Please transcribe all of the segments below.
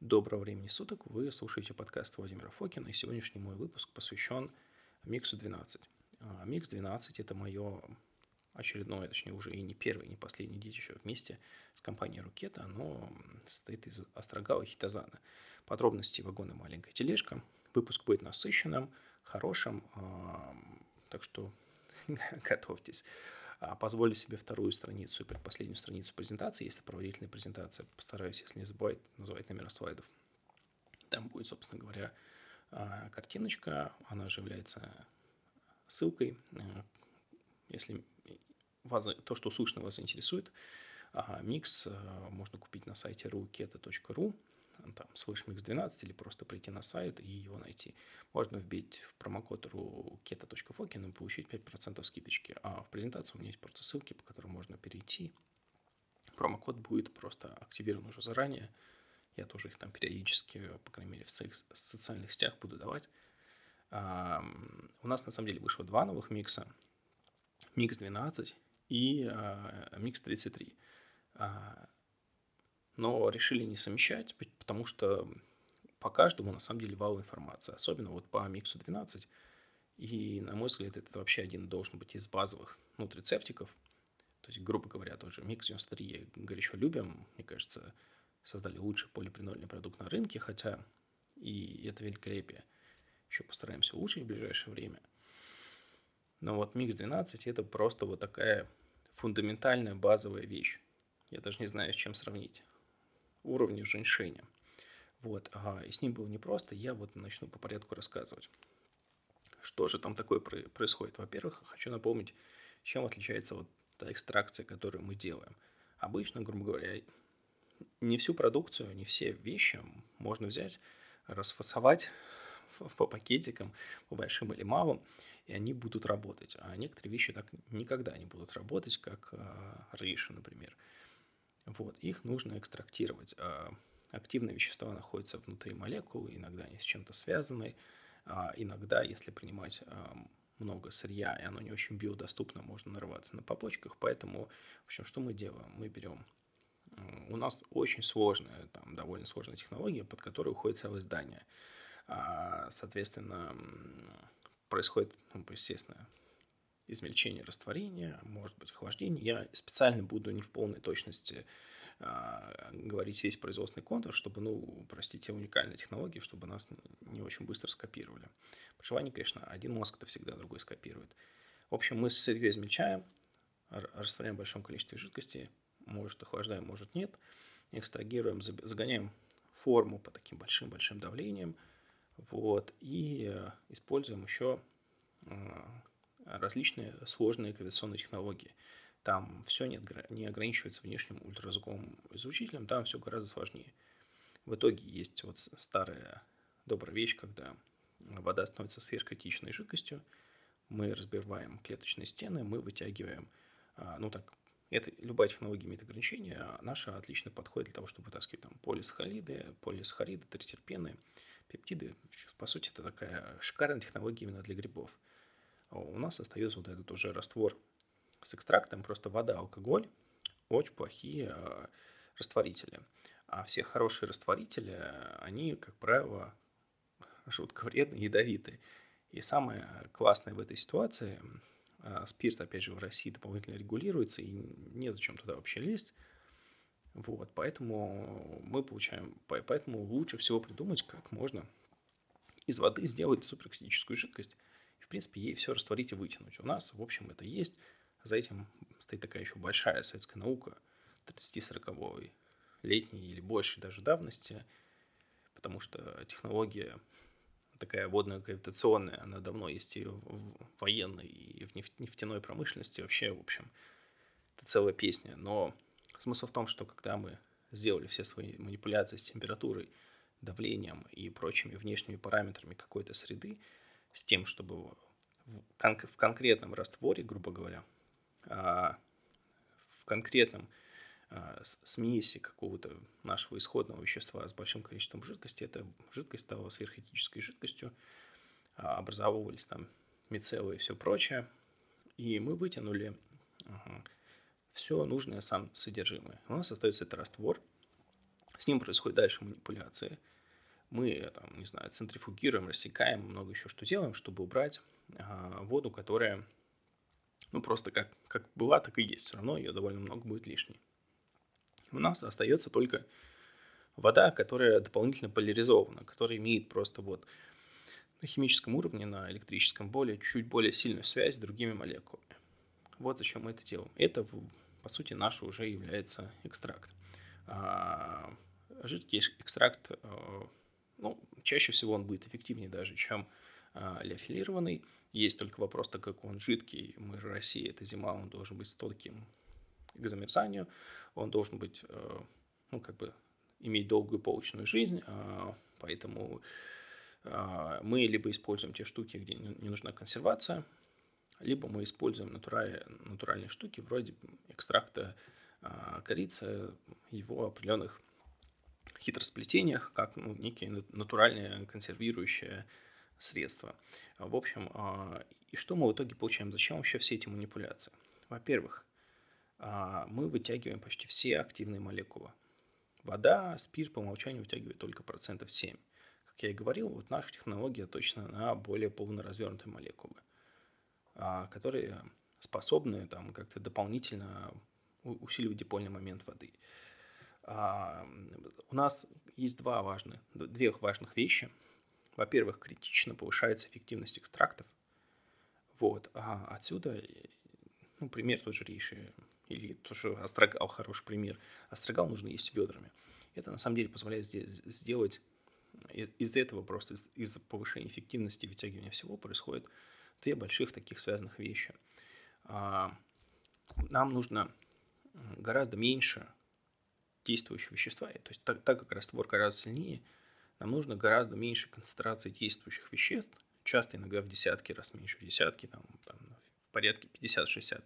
Доброго времени суток, вы слушаете подкаст Владимира Фокина, и сегодняшний мой выпуск посвящен Миксу 12. А, Микс 12 – это мое очередное, точнее уже и не первое, и не последнее детище вместе с компанией Рукета. Оно состоит из Острогала и Хитозана. Подробности вагона «Маленькая тележка». Выпуск будет насыщенным, хорошим, так что готовьтесь. А, позволю себе вторую страницу и предпоследнюю страницу презентации. Если проводительная презентация, постараюсь, если не забывать, называть номера слайдов. Там будет, собственно говоря, а, картиночка, она же является ссылкой. А, если вас, то, что слышно, вас заинтересует, микс можно купить на сайте ruketa.ru там, слэш mix 12 или просто прийти на сайт и его найти. Можно вбить в промокод ruketa.fokin и получить 5% скидочки. А в презентации у меня есть просто ссылки, по которым можно перейти. Промокод будет просто активирован уже заранее. Я тоже их там периодически, по крайней мере, в своих социальных сетях буду давать. У нас на самом деле вышло два новых микса. Микс 12 и а, микс 33 но решили не совмещать, потому что по каждому на самом деле вал информации, особенно вот по миксу 12. И, на мой взгляд, это вообще один должен быть из базовых нутрицептиков. То есть, грубо говоря, тоже микс 93 горячо любим. Мне кажется, создали лучший полипринольный продукт на рынке, хотя и это великолепие еще постараемся улучшить в ближайшее время. Но вот микс 12 это просто вот такая фундаментальная базовая вещь. Я даже не знаю, с чем сравнить уровня женьшеня. Вот, ага, и с ним было непросто, я вот начну по порядку рассказывать. Что же там такое происходит? Во-первых, хочу напомнить, чем отличается вот та экстракция, которую мы делаем. Обычно, грубо говоря, не всю продукцию, не все вещи можно взять, расфасовать по пакетикам, по большим или малым, и они будут работать. А некоторые вещи так никогда не будут работать, как э, рейши, например. Вот, их нужно экстрактировать. А, активные вещества находятся внутри молекулы, иногда они с чем-то связаны, а иногда, если принимать а, много сырья, и оно не очень биодоступно, можно нарваться на побочках. Поэтому, в общем, что мы делаем? Мы берем... У нас очень сложная, там, довольно сложная технология, под которой уходит целое здание. Соответственно, происходит, ну, естественно, измельчение растворения, может быть охлаждение. Я специально буду не в полной точности а, говорить весь производственный контур, чтобы, ну, простите, уникальная технология, чтобы нас не очень быстро скопировали. Прошивание, конечно, один мозг это всегда другой скопирует. В общем, мы сырье измельчаем, растворяем в большом количестве жидкости, может охлаждаем, может нет, экстрагируем, загоняем форму по таким большим-большим давлениям, вот, и э, используем еще а, различные сложные гравитационные технологии. Там все не, не ограничивается внешним ультразвуковым излучителем, там все гораздо сложнее. В итоге есть вот старая добрая вещь, когда вода становится сверхкритичной жидкостью, мы разбиваем клеточные стены, мы вытягиваем, а, ну так, это, любая технология имеет ограничения, а наша отлично подходит для того, чтобы вытаскивать там полисахариды, полисахариды, тритерпены, пептиды. По сути, это такая шикарная технология именно для грибов. А у нас остается вот этот уже раствор с экстрактом, просто вода, алкоголь, очень плохие э, растворители. А все хорошие растворители, они, как правило, жутко вредные, ядовитые. И самое классное в этой ситуации, э, спирт, опять же, в России дополнительно регулируется, и незачем туда вообще лезть. Вот, поэтому мы получаем, поэтому лучше всего придумать, как можно из воды сделать суперкритическую жидкость, в принципе, ей все растворить и вытянуть. У нас, в общем, это есть. За этим стоит такая еще большая советская наука 30-40 летней или больше даже давности, потому что технология такая водно-гравитационная, она давно есть и в военной, и в нефтяной промышленности. Вообще, в общем, это целая песня. Но смысл в том, что когда мы сделали все свои манипуляции с температурой, давлением и прочими внешними параметрами какой-то среды, с тем, чтобы в, кон- в конкретном растворе, грубо говоря, а, в конкретном а, смеси какого-то нашего исходного вещества с большим количеством жидкости, эта жидкость стала сверхэтической жидкостью, а, образовывались там мицеллы и все прочее, и мы вытянули все нужное сам содержимое. У нас остается этот раствор, С ним происходит дальше манипуляции. Мы, там, не знаю, центрифугируем, рассекаем, много еще что делаем, чтобы убрать а, воду, которая, ну, просто как, как была, так и есть. Все равно ее довольно много будет лишней. У нас остается только вода, которая дополнительно поляризована, которая имеет просто вот на химическом уровне, на электрическом более, чуть более сильную связь с другими молекулами. Вот зачем мы это делаем. Это, по сути, наш уже является экстракт. А, жидкий экстракт, а, ну, чаще всего он будет эффективнее даже, чем а. Есть только вопрос, так как он жидкий, мы же Россия, это зима, он должен быть стойким к замерзанию, он должен быть, ну, как бы, иметь долгую полочную жизнь, поэтому мы либо используем те штуки, где не нужна консервация, либо мы используем натуральные штуки вроде экстракта а, корицы, его определенных хитросплетениях, как ну, некие натуральные консервирующие средства. В общем, а, и что мы в итоге получаем? Зачем вообще все эти манипуляции? Во-первых, а, мы вытягиваем почти все активные молекулы. Вода, спирт по умолчанию вытягивает только процентов 7. Как я и говорил, вот наша технология точно на более полно развернутые молекулы. А, которые способны там как-то дополнительно усиливать дипольный момент воды. А, у нас есть два важных, две важных вещи. Во-первых, критично повышается эффективность экстрактов. Вот. А отсюда, ну, пример тот же рейши, или тоже астрагал, хороший пример. Астрагал нужно есть ведрами. Это на самом деле позволяет сделать из-за этого просто из-за повышения эффективности вытягивания всего происходит две больших таких связанных вещи. А, нам нужно гораздо меньше действующего вещества, то есть так, так как раствор гораздо сильнее, нам нужно гораздо меньше концентрации действующих веществ, часто иногда в десятки раз меньше, в десятки, там, там в порядке 50-60.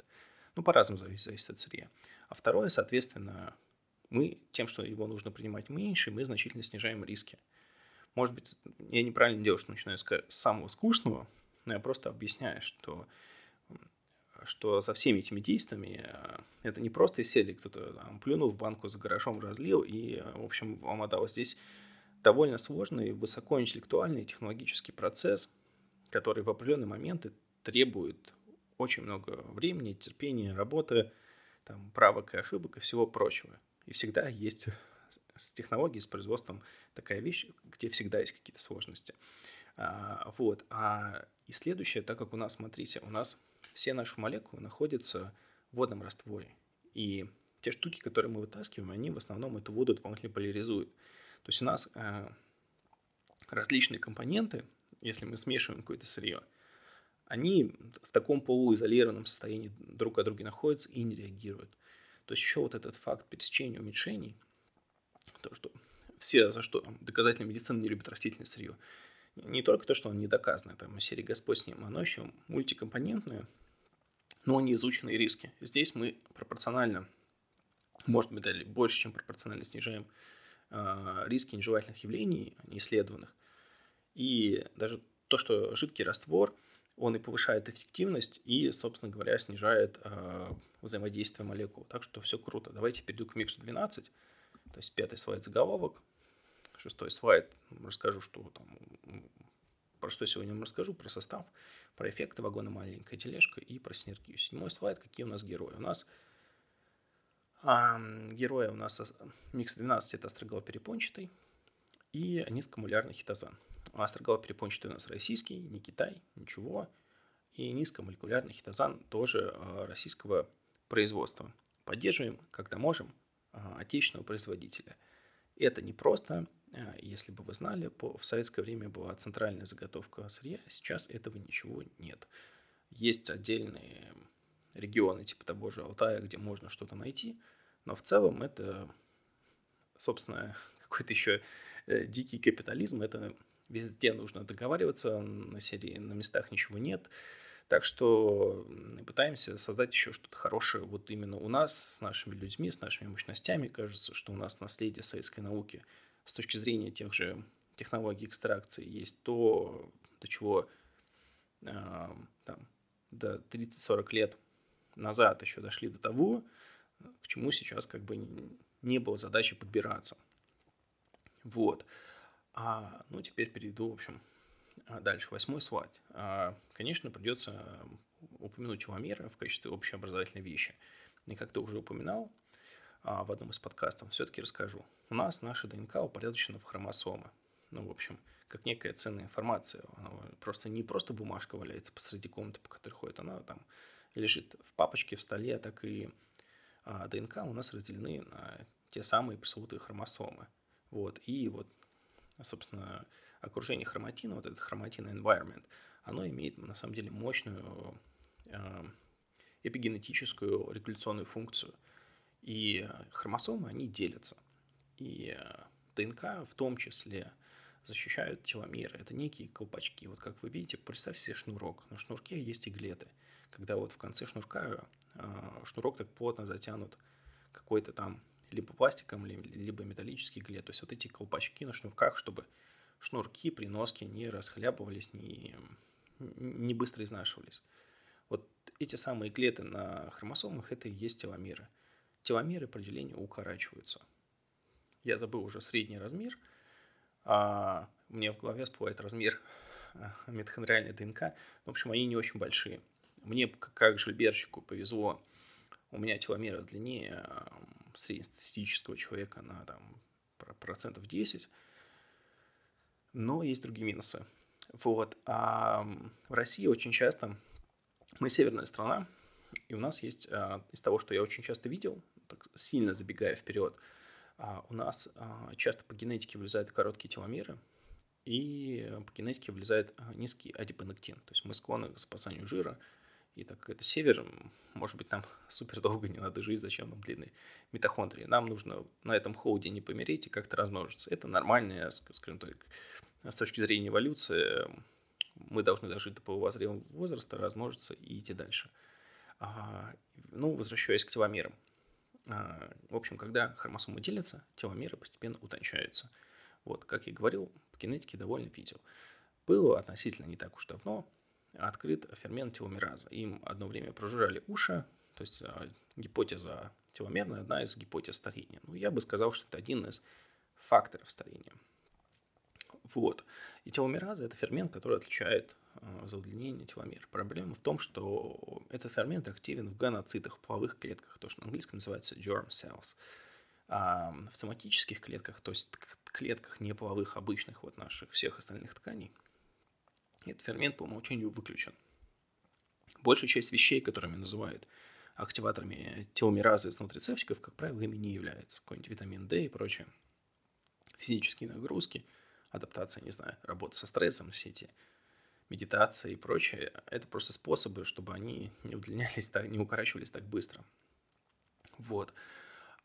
Ну, по-разному зависит, зависит от сырья. А второе, соответственно, мы тем, что его нужно принимать меньше, мы значительно снижаем риски. Может быть, я неправильно делаю, что начинаю с самого скучного, но я просто объясняю, что, что со всеми этими действиями э, это не просто серии кто-то там, плюнул в банку с гаражом, разлил, и, в общем, вам отдалось. Здесь довольно сложный, высокоинтеллектуальный технологический процесс, который в определенные моменты требует очень много времени, терпения, работы, там, правок и ошибок и всего прочего. И всегда есть с технологией, с производством такая вещь, где всегда есть какие-то сложности. А, вот. А и следующее, так как у нас, смотрите, у нас все наши молекулы находятся в водном растворе. И те штуки, которые мы вытаскиваем, они в основном эту воду дополнительно поляризуют. То есть у нас э, различные компоненты, если мы смешиваем какое-то сырье, они в таком полуизолированном состоянии друг от друга находятся и не реагируют. То есть еще вот этот факт пересечения уменьшений, то, что все, за что там, доказательная медицина не любит растительное сырье, не только то, что он не доказан, там, серии «Господь с ним», оно еще мультикомпонентное, но не изученные риски. Здесь мы пропорционально, может быть, даже больше, чем пропорционально снижаем э, риски нежелательных явлений, неисследованных. И даже то, что жидкий раствор, он и повышает эффективность и, собственно говоря, снижает э, взаимодействие молекул. Так что все круто. Давайте перейду к миксу 12, то есть пятый слайд заголовок шестой слайд расскажу, что там, про что сегодня вам расскажу, про состав, про эффекты вагона маленькая тележка и про синергию. Седьмой слайд, какие у нас герои. У нас а, герои у нас микс 12 это астрогал перепончатый и низкомолярный хитозан. Астрогал перепончатый у нас российский, не Китай, ничего. И низкомолекулярный хитозан тоже а, российского производства. Поддерживаем, когда можем, а, отечественного производителя. Это не просто а, если бы вы знали, в советское время была центральная заготовка сырья, сейчас этого ничего нет. Есть отдельные регионы типа того же Алтая, где можно что-то найти, но в целом это, собственно, какой-то еще э, дикий капитализм, это везде нужно договариваться, на серии на местах ничего нет. Так что пытаемся создать еще что-то хорошее вот именно у нас, с нашими людьми, с нашими мощностями. Кажется, что у нас наследие советской науки – с точки зрения тех же технологий экстракции есть то, до чего э, там, до 30-40 лет назад еще дошли до того, к чему сейчас как бы не, было задачи подбираться. Вот. А, ну, теперь перейду, в общем, а, дальше. Восьмой слайд. А, конечно, придется упомянуть теломеры в качестве общеобразовательной вещи. И как ты уже упоминал а, в одном из подкастов, все-таки расскажу. У нас наша ДНК упорядочена в хромосомы. Ну, в общем, как некая ценная информация. Она просто не просто бумажка валяется посреди комнаты, по которой ходит, она там лежит в папочке, в столе, так и а, ДНК у нас разделены на те самые пресловутые хромосомы. Вот. И вот, собственно, окружение хроматина, вот этот хроматин environment, оно имеет на самом деле мощную э, эпигенетическую регуляционную функцию. И хромосомы, они делятся. И э, ДНК в том числе защищают теломеры. Это некие колпачки. Вот как вы видите, представьте себе шнурок. На шнурке есть иглеты. Когда вот в конце шнурка э, шнурок так плотно затянут какой-то там либо пластиком, либо металлический иглет. То есть вот эти колпачки на шнурках, чтобы шнурки при носке не расхлябывались, не, не быстро изнашивались. Вот эти самые клеты на хромосомах – это и есть теломеры. Теломеры по делению укорачиваются. Я забыл уже средний размер, а мне в голове всплывает размер а, митохондриальной ДНК. В общем, они не очень большие. Мне, как жильберщику, повезло. У меня теломеры длиннее среднестатистического человека на там, процентов 10 – но есть другие минусы. Вот. А в России очень часто мы северная страна, и у нас есть, а, из того, что я очень часто видел, так сильно забегая вперед, а, у нас а, часто по генетике вылезают короткие теломеры, и по генетике вылезает низкий адипонектин. То есть мы склонны к спасанию жира, и так как это север, может быть, нам супер долго не надо жить, зачем нам длинные митохондрии. Нам нужно на этом холоде не помереть и как-то размножиться. Это нормальная, скажем так, с точки зрения эволюции, мы должны дожить до полувозрелого возраста, размножиться и идти дальше. А, ну, возвращаясь к теломерам. А, в общем, когда хромосомы делятся, теломеры постепенно утончаются. Вот, как я говорил, по генетике довольно видел. Было относительно не так уж давно открыт фермент теломераза. Им одно время прожужжали уши, то есть а, гипотеза теломерная, одна из гипотез старения. Ну, я бы сказал, что это один из факторов старения. Вот. И теломераза – это фермент, который отличает э, за теломер. Проблема в том, что этот фермент активен в гоноцитах, половых клетках, то, что на английском называется germ cells. А в соматических клетках, то есть клетках неполовых, обычных вот наших всех остальных тканей, этот фермент по умолчанию выключен. Большая часть вещей, которыми называют активаторами теломеразы из нутрицептиков, как правило, ими не являются. Какой-нибудь витамин D и прочее. Физические нагрузки – адаптация, не знаю, работа со стрессом, все эти медитация и прочее, это просто способы, чтобы они не удлинялись, так, не укорачивались так быстро. Вот.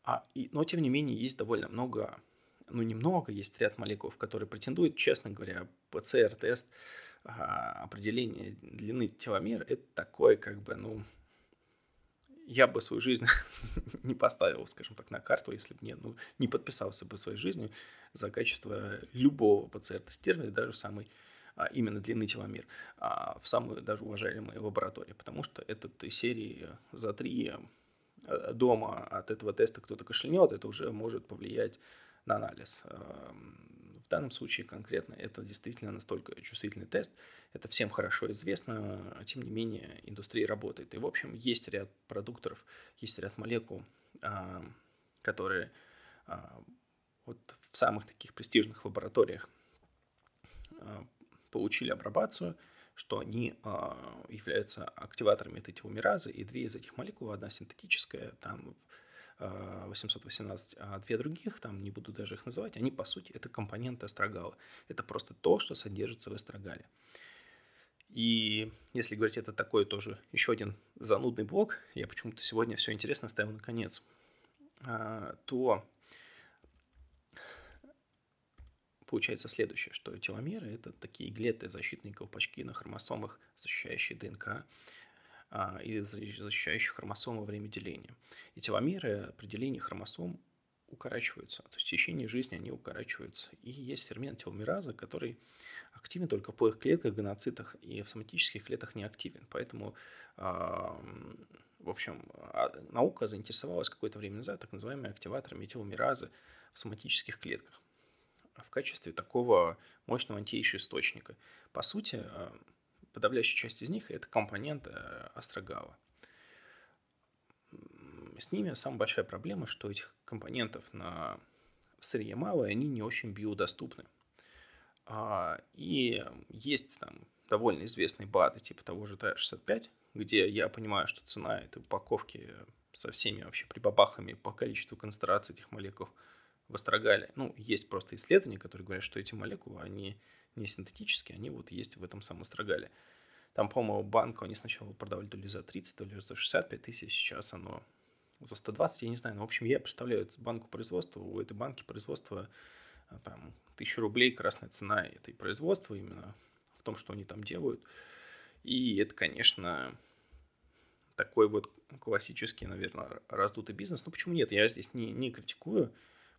А, и, но, тем не менее, есть довольно много, ну, немного, есть ряд молекул, которые претендуют, честно говоря, ПЦР-тест, а, определение длины теломер, это такое, как бы, ну, я бы свою жизнь не поставил, скажем так, на карту, если бы не, ну, не подписался бы своей жизнью за качество любого ПЦР-тестирования, даже а, именно длины теломер, а, в самой даже уважаемой лаборатории, потому что этот из серии за три а, дома от этого теста кто-то кашлянет, это уже может повлиять на анализ. В данном случае конкретно это действительно настолько чувствительный тест, это всем хорошо известно, тем не менее индустрия работает. И, в общем, есть ряд продукторов, есть ряд молекул, а, которые а, вот в самых таких престижных лабораториях а, получили апробацию, что они являются активаторами этой теломеразы, и две из этих молекул, одна синтетическая, там 818, а две других, там не буду даже их называть, они по сути это компоненты эстрогала. Это просто то, что содержится в эстрогале. И если говорить, это такой тоже еще один занудный блок, я почему-то сегодня все интересно ставил на конец, а, то получается следующее, что теломеры – это такие иглеты, защитные колпачки на хромосомах, защищающие ДНК, а, и защищающих хромосом во время деления. И теломеры при делении хромосом укорачиваются, то есть в течение жизни они укорачиваются. И есть фермент теломераза, который активен только в полых клетках, гоноцитах, и в соматических клетках не активен. Поэтому, в общем, а, наука заинтересовалась какое-то время назад так называемыми активаторами теломеразы в соматических клетках. Качестве такого мощного антиэйдж-источника. По сути, подавляющая часть из них – это компоненты астрогала. С ними самая большая проблема, что этих компонентов на сырье мало, и они не очень биодоступны. А, и есть там довольно известные БАДы, типа того же ТА-65, где я понимаю, что цена этой упаковки со всеми вообще прибабахами по количеству концентрации этих молекул в астрогале. Ну, есть просто исследования, которые говорят, что эти молекулы, они не синтетические, они вот есть в этом самом астрогале. Там, по-моему, банку они сначала продавали то ли за 30, то ли за 65 тысяч, сейчас оно за 120, я не знаю. Но, в общем, я представляю банку производства, у этой банки производства а, там, тысячу рублей красная цена этой производства именно в том, что они там делают. И это, конечно, такой вот классический, наверное, раздутый бизнес. Ну, почему нет? Я здесь не, не критикую.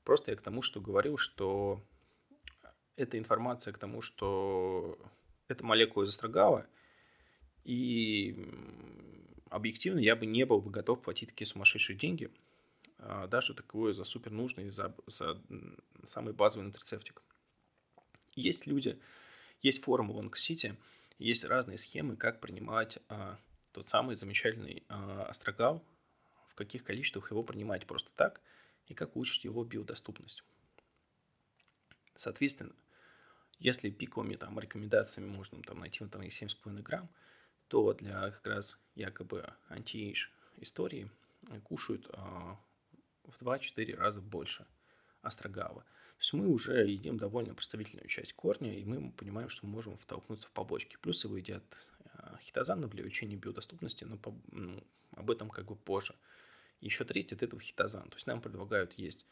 Просто я к тому, что говорил, что эта информация к тому, что эта молекула из астрогала, и объективно я бы не был бы готов платить такие сумасшедшие деньги, а, даже такое за супер нужный, за, за самый базовый нутрицептик. Есть люди, есть форум Long City, есть разные схемы, как принимать а, тот самый замечательный а, астрогал, в каких количествах его принимать просто так, и как улучшить его биодоступность. Соответственно, если пиковыми там, рекомендациями можно там, найти там, 7,5 грамм, то для как раз якобы anti-age истории кушают а, в 2-4 раза больше астрагала. То есть мы уже едим довольно представительную часть корня, и мы понимаем, что мы можем втолкнуться в побочки. Плюс его едят а, хитозаны для увеличения биодоступности, но по, ну, об этом как бы позже. Еще треть от этого хитозан. То есть нам предлагают есть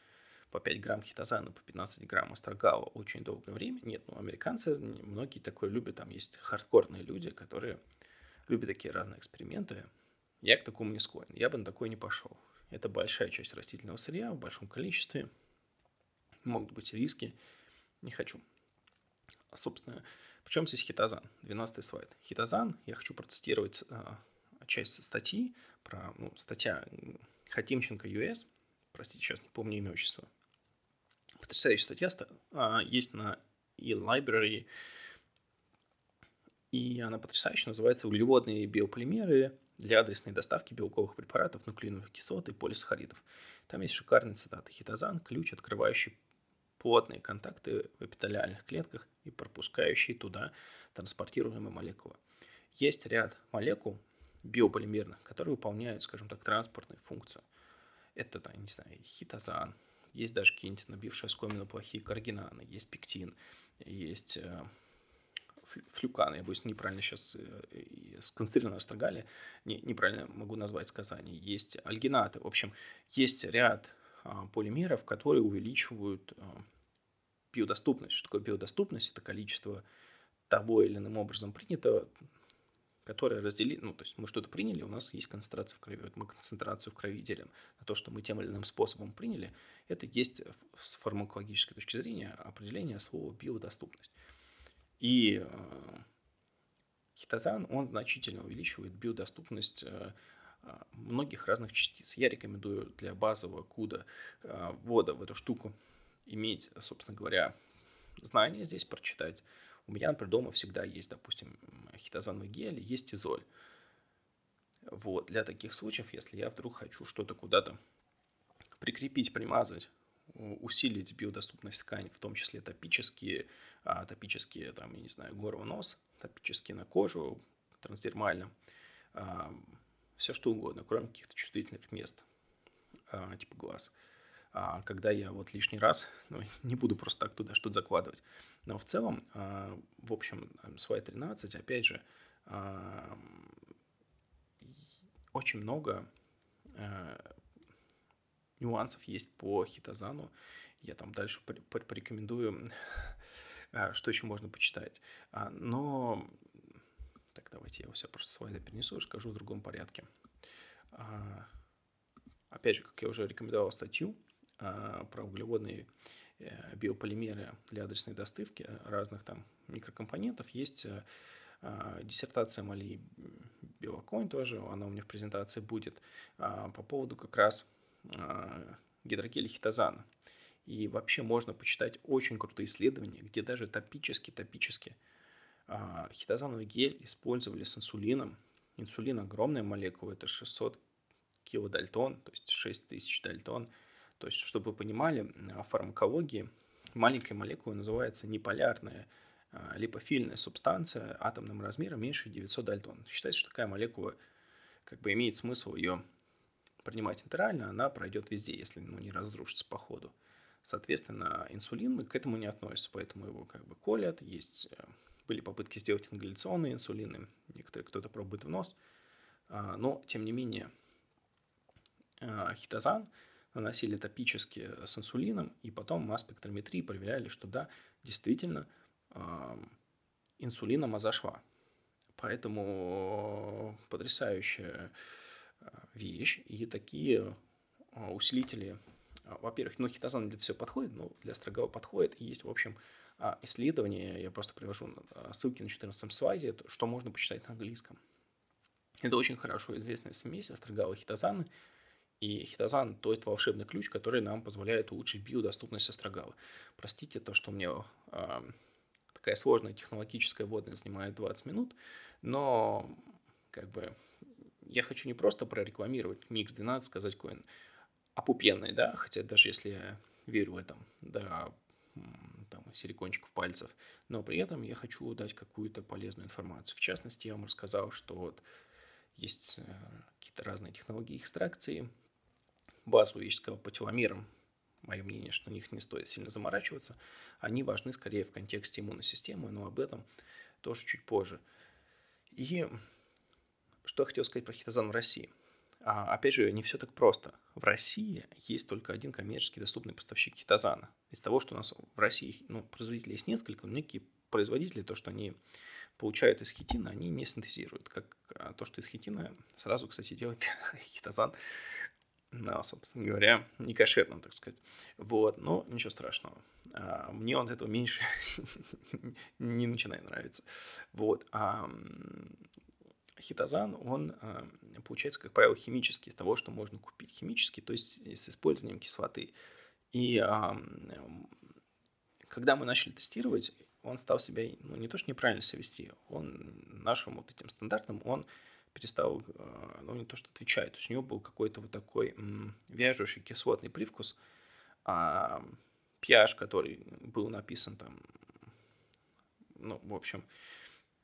по 5 грамм хитозана, по 15 грамм астрогала очень долгое время. Нет, ну, американцы, многие такое любят, там есть хардкорные люди, которые любят такие разные эксперименты. Я к такому не склонен, я бы на такое не пошел. Это большая часть растительного сырья в большом количестве. Могут быть риски. Не хочу. А, собственно, в чем здесь хитозан? 12 слайд. Хитозан, я хочу процитировать а, часть статьи, про, ну, статья Хатимченко US, простите, сейчас не помню имя отчество. Потрясающая статья а, есть на e-library, и она потрясающая, называется «Углеводные биополимеры для адресной доставки белковых препаратов, нуклеиновых кислот и полисахаридов». Там есть шикарные цитаты. Хитозан – ключ, открывающий плотные контакты в эпителиальных клетках и пропускающий туда транспортируемые молекулы. Есть ряд молекул биополимерных, которые выполняют, скажем так, транспортные функции. Это, там, не знаю, хитозан, есть даже какие-нибудь набившие оскомину плохие каргинаны, есть пектин, есть э, флюканы, я боюсь, неправильно сейчас э, сконцентрированно стагали, не, неправильно могу назвать сказание, есть альгинаты, в общем, есть ряд а, полимеров, которые увеличивают а, биодоступность. Что такое биодоступность? Это количество того или иным образом принятого, которое разделили, ну, то есть мы что-то приняли, у нас есть концентрация в крови, вот мы концентрацию в крови делим на то, что мы тем или иным способом приняли, это есть с фармакологической точки зрения определение слова биодоступность. И э, хитозан, он значительно увеличивает биодоступность э, э, многих разных частиц. Я рекомендую для базового куда ввода в эту штуку иметь, собственно говоря, знания здесь прочитать. У меня, например, дома всегда есть, допустим, хитозановый гель, есть изоль. Вот, для таких случаев, если я вдруг хочу что-то куда-то прикрепить, примазать, усилить биодоступность ткани, в том числе топические, а, топические, там, я не знаю, гору нос, топические на кожу, трансдермально, а, все что угодно, кроме каких-то чувствительных мест, а, типа глаз. Когда я вот лишний раз, ну, не буду просто так туда что-то закладывать, но в целом, а, в общем, слайд 13, опять же, а, очень много а, нюансов есть по хитозану. Я там дальше порекомендую что еще можно почитать. Но, так, давайте я все просто слайды перенесу, скажу в другом порядке. Опять же, как я уже рекомендовал статью про углеводные биополимеры для адресной доставки разных там микрокомпонентов, есть э, диссертация Мали Белоконь тоже, она у меня в презентации будет, по поводу как раз гидрогеля хитозана. И вообще можно почитать очень крутые исследования, где даже топически-топически хитозановый гель использовали с инсулином. Инсулин огромная молекула, это 600 килодальтон, то есть 6000 дальтон. То есть, чтобы вы понимали, в фармакологии маленькая молекула называется неполярная а, липофильная субстанция атомным размером меньше 900 дальтон. Считается, что такая молекула как бы имеет смысл ее принимать интерально, она пройдет везде, если ну, не разрушится по ходу. Соответственно, инсулин к этому не относится, поэтому его как бы колят. Есть, э, были попытки сделать ингаляционные инсулины, некоторые кто-то пробует в нос. А, но, тем не менее, а, хитозан наносили топически с инсулином, и потом масс-спектрометрии проверяли, что да, действительно, инсулином зашла. Поэтому потрясающая а, вещь. И такие а, усилители, а, во-первых, ну, хитозан для всего подходит, но для строгого подходит. И есть, в общем, исследования, я просто привожу ссылки на 14 слайде, что можно почитать на английском. Это очень хорошо известная смесь астрогала хитозаны. И хитозан – то есть волшебный ключ, который нам позволяет улучшить биодоступность астрогала. Простите то, что мне э, такая сложная технологическая вводная занимает 20 минут, но как бы я хочу не просто прорекламировать микс 12, сказать он опупенный, да, хотя даже если я верю в этом, да, там, силикончиков пальцев, но при этом я хочу дать какую-то полезную информацию. В частности, я вам рассказал, что вот есть э, какие-то разные технологии экстракции. Базовые, я сказал, по теломерам, мое мнение, что на них не стоит сильно заморачиваться. Они важны скорее в контексте иммунной системы, но об этом тоже чуть позже. И что я хотел сказать про хитозан в России. А, опять же, не все так просто. В России есть только один коммерчески доступный поставщик хитозана. Из того, что у нас в России ну, производителей есть несколько, но некие производители, то, что они получают из хитина, они не синтезируют. Как а, то, что из хитина сразу, кстати, делает хитозан, ну, собственно говоря, не кошерным, так сказать. Вот, но ничего страшного. А, мне он от этого меньше не начинает нравиться. Вот. А хитозан, он а, получается, как правило, химический, из того, что можно купить. Химический, то есть с использованием кислоты. И а, когда мы начали тестировать, он стал себя, ну, не то, что неправильно себя вести, он нашим вот этим стандартным, он перестал, ну, не то, что отвечает, то есть у него был какой-то вот такой вяжущий кислотный привкус, а pH, который был написан там, ну, в общем,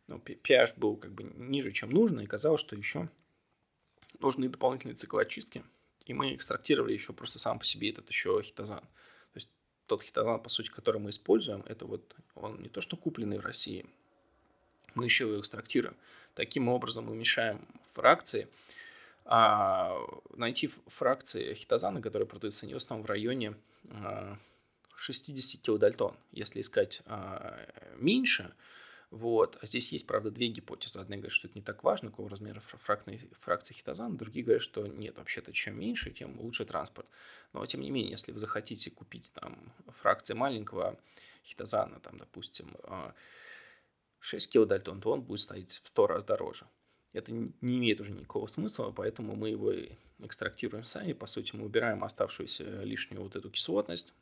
ну, pH был как бы ниже, чем нужно, и казалось, что еще нужны дополнительные циклы очистки, и мы экстрактировали еще просто сам по себе этот еще хитозан. То есть тот хитозан, по сути, который мы используем, это вот он не то, что купленный в России, мы еще его экстрактируем. Таким образом мы мешаем фракции, а найти фракции хитозана, которые продаются не в основном в районе 60 а, килодальтон. Если искать а, меньше, вот. А здесь есть, правда, две гипотезы. Одна говорит, что это не так важно, какого размера фракции, фракции хитозана. Другие говорят, что нет, вообще-то чем меньше, тем лучше транспорт. Но, тем не менее, если вы захотите купить там фракции маленького хитозана, там, допустим, 6 килодальтон, то он будет стоить в 100 раз дороже. Это не имеет уже никакого смысла, поэтому мы его экстрактируем сами. По сути, мы убираем оставшуюся лишнюю вот эту кислотность,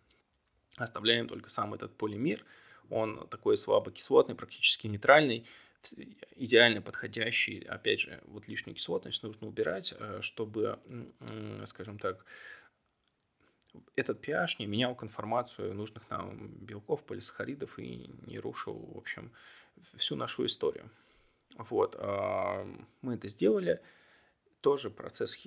оставляем только сам этот полимер – он такой слабокислотный, практически нейтральный, идеально подходящий. Опять же, вот лишнюю кислотность нужно убирать, э, чтобы, скажем так, этот pH не менял конформацию нужных нам белков, полисахаридов и не рушил, в общем, всю нашу историю. Вот, а, мы это сделали. Тоже процесс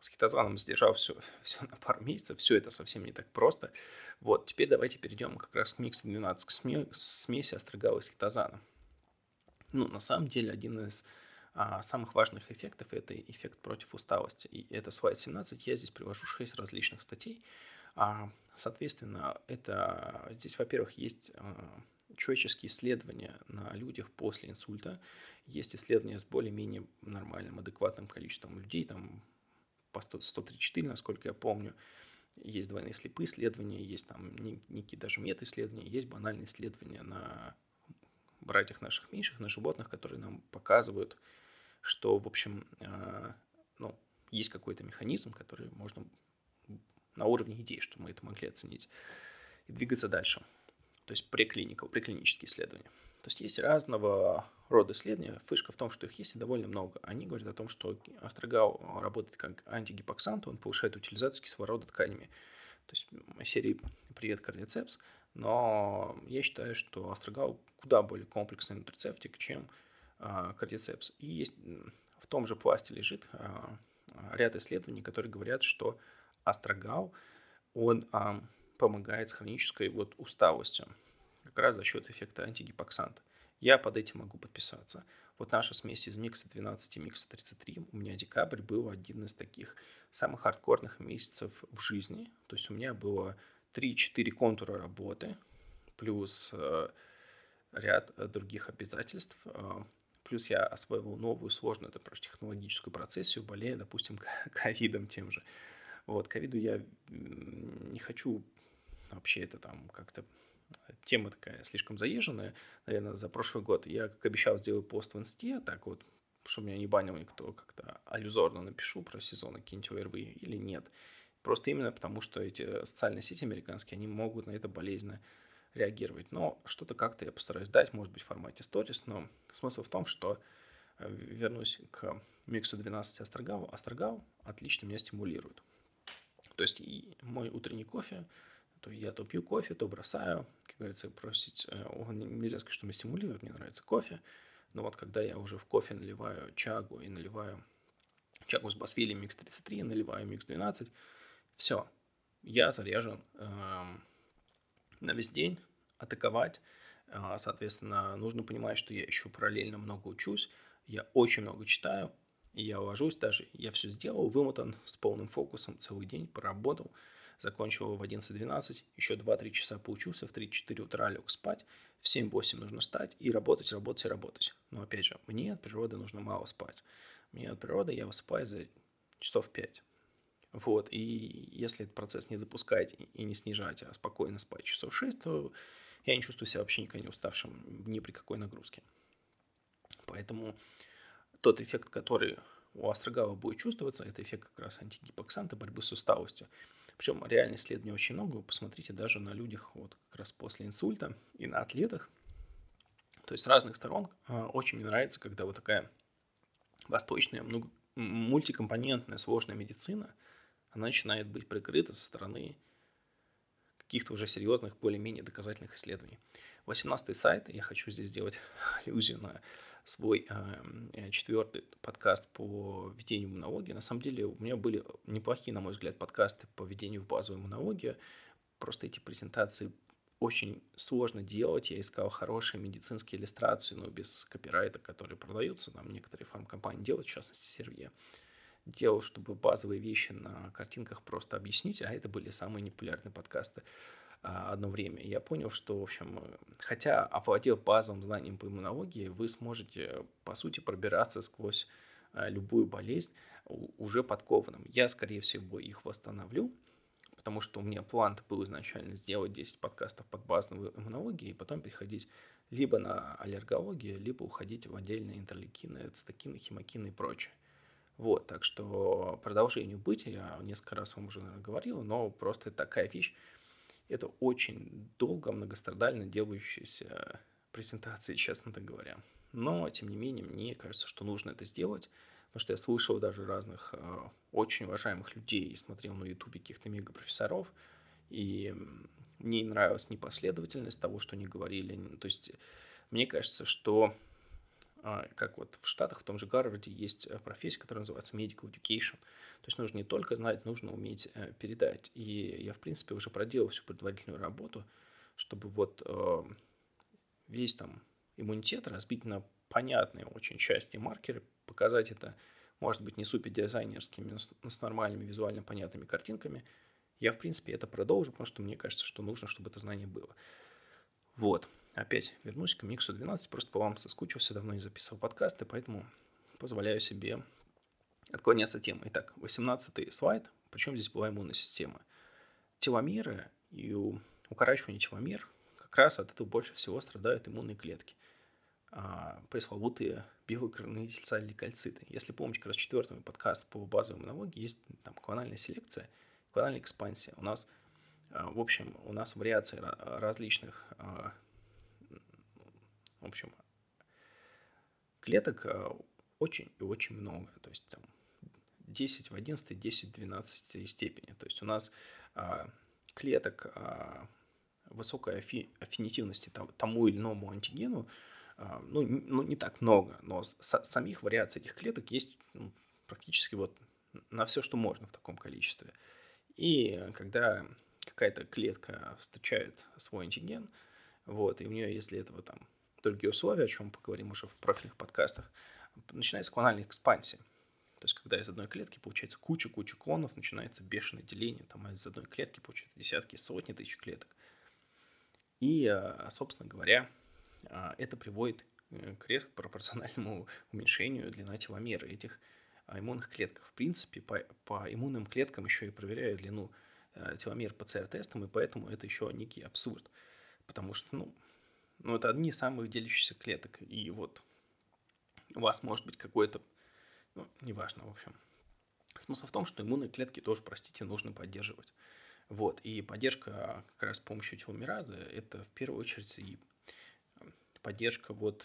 с хитозаном задержал все, все на пару месяцев. Все это совсем не так просто. Вот, теперь давайте перейдем как раз к миксу 12, к смеси астрогала с хитозаном. Ну, на самом деле, один из а, самых важных эффектов – это эффект против усталости. И это слайд 17, я здесь привожу 6 различных статей. А, соответственно, это здесь, во-первых, есть а, человеческие исследования на людях после инсульта. Есть исследования с более-менее нормальным, адекватным количеством людей, там по 134, насколько я помню. Есть двойные слепые исследования, есть там некие даже мета-исследования, есть банальные исследования на братьях наших меньших, на животных, которые нам показывают, что, в общем, э, ну, есть какой-то механизм, который можно на уровне идей, чтобы мы это могли оценить и двигаться дальше. То есть преклиникал, преклинические исследования. То есть есть разного рода исследования. Фишка в том, что их есть и довольно много. Они говорят о том, что астрогал работает как антигипоксант, он повышает утилизацию кислорода тканями. То есть серии «Привет, кардицепс», но я считаю, что астрогал куда более комплексный нутрицептик, чем а, кардицепс. И есть в том же пласте лежит а, ряд исследований, которые говорят, что астрогал, он а, помогает с хронической вот усталостью как раз за счет эффекта антигипоксанта. Я под этим могу подписаться. Вот наша смесь из микса 12 и микса 33, у меня декабрь был один из таких самых хардкорных месяцев в жизни. То есть у меня было 3-4 контура работы, плюс э, ряд других обязательств. Э, плюс я освоил новую сложную это, технологическую процессию, болея, допустим, ковидом тем же. Вот, ковиду я не хочу вообще это там как-то тема такая слишком заезженная, наверное, за прошлый год. Я, как обещал, сделаю пост в инсте, так вот, чтобы меня не банил никто, как-то аллюзорно напишу про сезоны какие-нибудь ОРВ или нет. Просто именно потому, что эти социальные сети американские, они могут на это болезненно реагировать. Но что-то как-то я постараюсь дать, может быть, в формате сторис, но смысл в том, что э, вернусь к миксу 12 астрогал. Астрогал отлично меня стимулирует. То есть и мой утренний кофе, то я то пью кофе, то бросаю. Как говорится, просить, э, нельзя сказать, что меня стимулирует, мне нравится кофе. Но вот когда я уже в кофе наливаю чагу и наливаю чагу с Басвили микс 33, наливаю микс 12, все, я заряжен э, на весь день атаковать. Э, соответственно, нужно понимать, что я еще параллельно много учусь, я очень много читаю, и я ложусь даже, я все сделал, вымотан, с полным фокусом целый день, поработал – закончил его в 11-12, еще 2-3 часа поучился, в 3-4 утра лег спать, в 7-8 нужно встать и работать, работать работать. Но опять же, мне от природы нужно мало спать. Мне от природы я высыпаю за часов 5. Вот, и если этот процесс не запускать и не снижать, а спокойно спать часов 6, то я не чувствую себя вообще никогда не уставшим ни при какой нагрузке. Поэтому тот эффект, который у астрогала будет чувствоваться, это эффект как раз антигипоксанта, борьбы с усталостью. Причем реально исследований очень много. Вы посмотрите даже на людях вот как раз после инсульта и на атлетах. То есть с разных сторон а, очень мне нравится, когда вот такая восточная, много, мультикомпонентная, сложная медицина, она начинает быть прикрыта со стороны каких-то уже серьезных, более-менее доказательных исследований. 18 сайт, я хочу здесь сделать аллюзию на свой эм, э, четвертый подкаст по ведению монологии. На самом деле у меня были неплохие, на мой взгляд, подкасты по ведению в базовую монологию. Просто эти презентации очень сложно делать. Я искал хорошие медицинские иллюстрации, но без копирайта, которые продаются. Там некоторые фармкомпании делают, в частности, Сервье. Делал, чтобы базовые вещи на картинках просто объяснить, а это были самые непопулярные подкасты. А, одно время. Я понял, что, в общем, хотя овладев базовым знанием по иммунологии, вы сможете, по сути, пробираться сквозь а, любую болезнь уже подкованным. Я, скорее всего, их восстановлю, потому что у меня план был изначально сделать 10 подкастов под базовую иммунологию и потом переходить либо на аллергологию, либо уходить в отдельные интерлейкины, цитокины, химокины и прочее. Вот, так что продолжению быть, я несколько раз вам уже наверное, говорил, но просто такая вещь, это очень долго, многострадально делающаяся презентация, честно так говоря. Но, тем не менее, мне кажется, что нужно это сделать, потому что я слышал даже разных э, очень уважаемых людей смотрел на ютубе каких-то мегапрофессоров, и мне не нравилась непоследовательность того, что они говорили. То есть, мне кажется, что как вот в Штатах, в том же Гарварде есть э, профессия, которая называется medical education. То есть нужно не только знать, нужно уметь э, передать. И я, в принципе, уже проделал всю предварительную работу, чтобы вот э, весь там иммунитет разбить на понятные очень части маркеры, показать это, может быть, не супер дизайнерскими, но с нормальными визуально понятными картинками. Я, в принципе, это продолжу, потому что мне кажется, что нужно, чтобы это знание было. Вот. Опять вернусь к Миксу 12, просто по вам соскучился, давно не записывал подкасты, поэтому позволяю себе отклоняться от темы. Итак, 18 слайд, причем здесь была иммунная система. Теломеры и укорачивание теломер как раз от этого больше всего страдают иммунные клетки. А, пресловутые белокровные тельца или кальциты. Если помните, как раз четвертый подкаст по базовой иммунологии есть там клональная селекция. канальной экспансии. У нас, в общем, у нас вариаций различных, в общем, клеток очень и очень много. То есть там 10 в 11, 10 в 12 степени. То есть у нас а, клеток а, высокой аффинитивности тому или иному антигену, ну, ну, не так много, но самих вариаций этих клеток есть ну, практически вот на все, что можно в таком количестве. И когда какая-то клетка встречает свой антиген, вот, и у нее, если этого там другие условия, о чем поговорим уже в профильных подкастах, начинается клональная экспансия. То есть, когда из одной клетки получается куча-куча клонов, начинается бешеное деление, там из одной клетки получается десятки, сотни тысяч клеток. И, а, собственно говоря, а, это приводит э, к резко пропорциональному уменьшению длины теломера этих а, иммунных клеток. В принципе, по, по иммунным клеткам еще и проверяют длину э, теломер ПЦР-тестом, и поэтому это еще некий абсурд. Потому что, ну, ну, это одни из самых делящихся клеток. И вот у вас может быть какой-то ну, неважно, в общем. Смысл в том, что иммунные клетки тоже, простите, нужно поддерживать. Вот, и поддержка как раз с помощью теломеразы – это в первую очередь и поддержка вот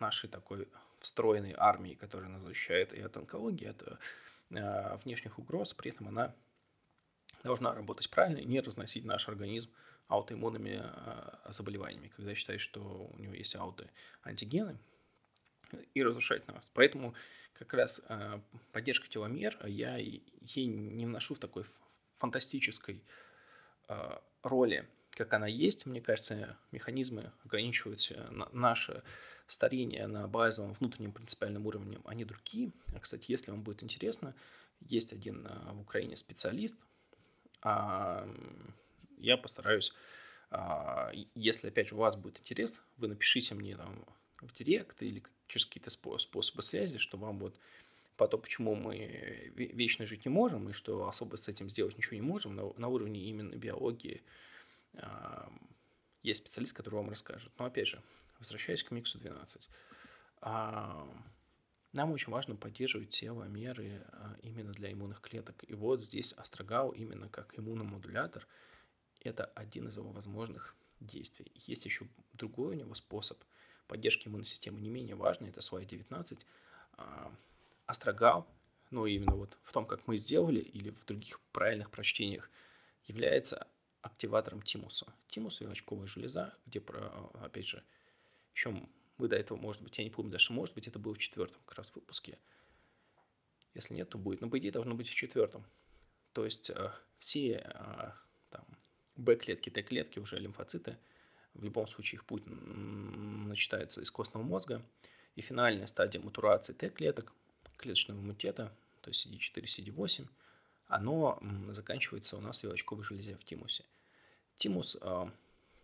нашей такой встроенной армии, которая нас защищает и от онкологии, от э, внешних угроз, при этом она должна работать правильно и не разносить наш организм аутоиммунными э, заболеваниями, когда считает, что у него есть аутоантигены, и разрушать нас. Поэтому как раз э, поддержка теломер, я ей не вношу в такой фантастической э, роли, как она есть. Мне кажется, механизмы ограничивают наше старение на базовом внутреннем принципиальном уровне, они другие. А, кстати, если вам будет интересно, есть один в Украине специалист. А, я постараюсь, а, если опять же у вас будет интерес, вы напишите мне там в директ или через какие-то способы связи, что вам вот по то, почему мы вечно жить не можем, и что особо с этим сделать ничего не можем, на, на уровне именно биологии э, есть специалист, который вам расскажет. Но опять же, возвращаясь к миксу 12, э, нам очень важно поддерживать теломеры именно для иммунных клеток. И вот здесь астрогал именно как иммуномодулятор – это один из его возможных действий. Есть еще другой у него способ – поддержки иммунной системы не менее важный, это SY19, а, астрогал, ну именно вот в том, как мы сделали, или в других правильных прочтениях, является активатором тимуса. Тимус – вилочковая железа, где, про, опять же, еще мы до этого, может быть, я не помню, даже может быть, это было в четвертом как раз выпуске. Если нет, то будет. Но, по идее, должно быть в четвертом. То есть э, все там, Б-клетки, Т-клетки, уже лимфоциты – в любом случае их путь начинается из костного мозга. И финальная стадия матурации Т-клеток, клеточного иммунитета, то есть CD4, CD8, оно заканчивается у нас в вилочковой железе в тимусе. Тимус а,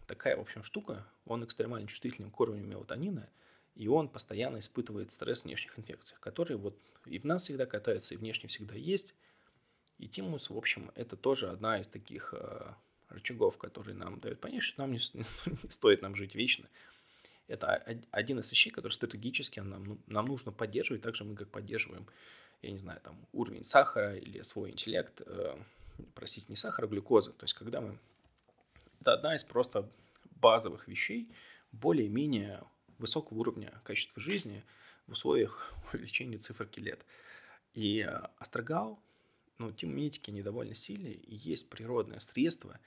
такая, в общем, штука, он экстремально чувствителен к уровню мелатонина, и он постоянно испытывает стресс внешних инфекциях, которые вот и в нас всегда катаются, и внешне всегда есть. И тимус, в общем, это тоже одна из таких а, рычагов, которые нам дают понять, что нам не, не стоит нам жить вечно. Это один из вещей, который стратегически нам, ну, нам нужно поддерживать, так же мы как поддерживаем, я не знаю, там уровень сахара или свой интеллект, э, простите, не сахара, а глюкозы. То есть когда мы... Это одна из просто базовых вещей более-менее высокого уровня качества жизни в условиях увеличения циферки лет. И э, астрогал, ну, тимметики они довольно сильные, и есть природное средство,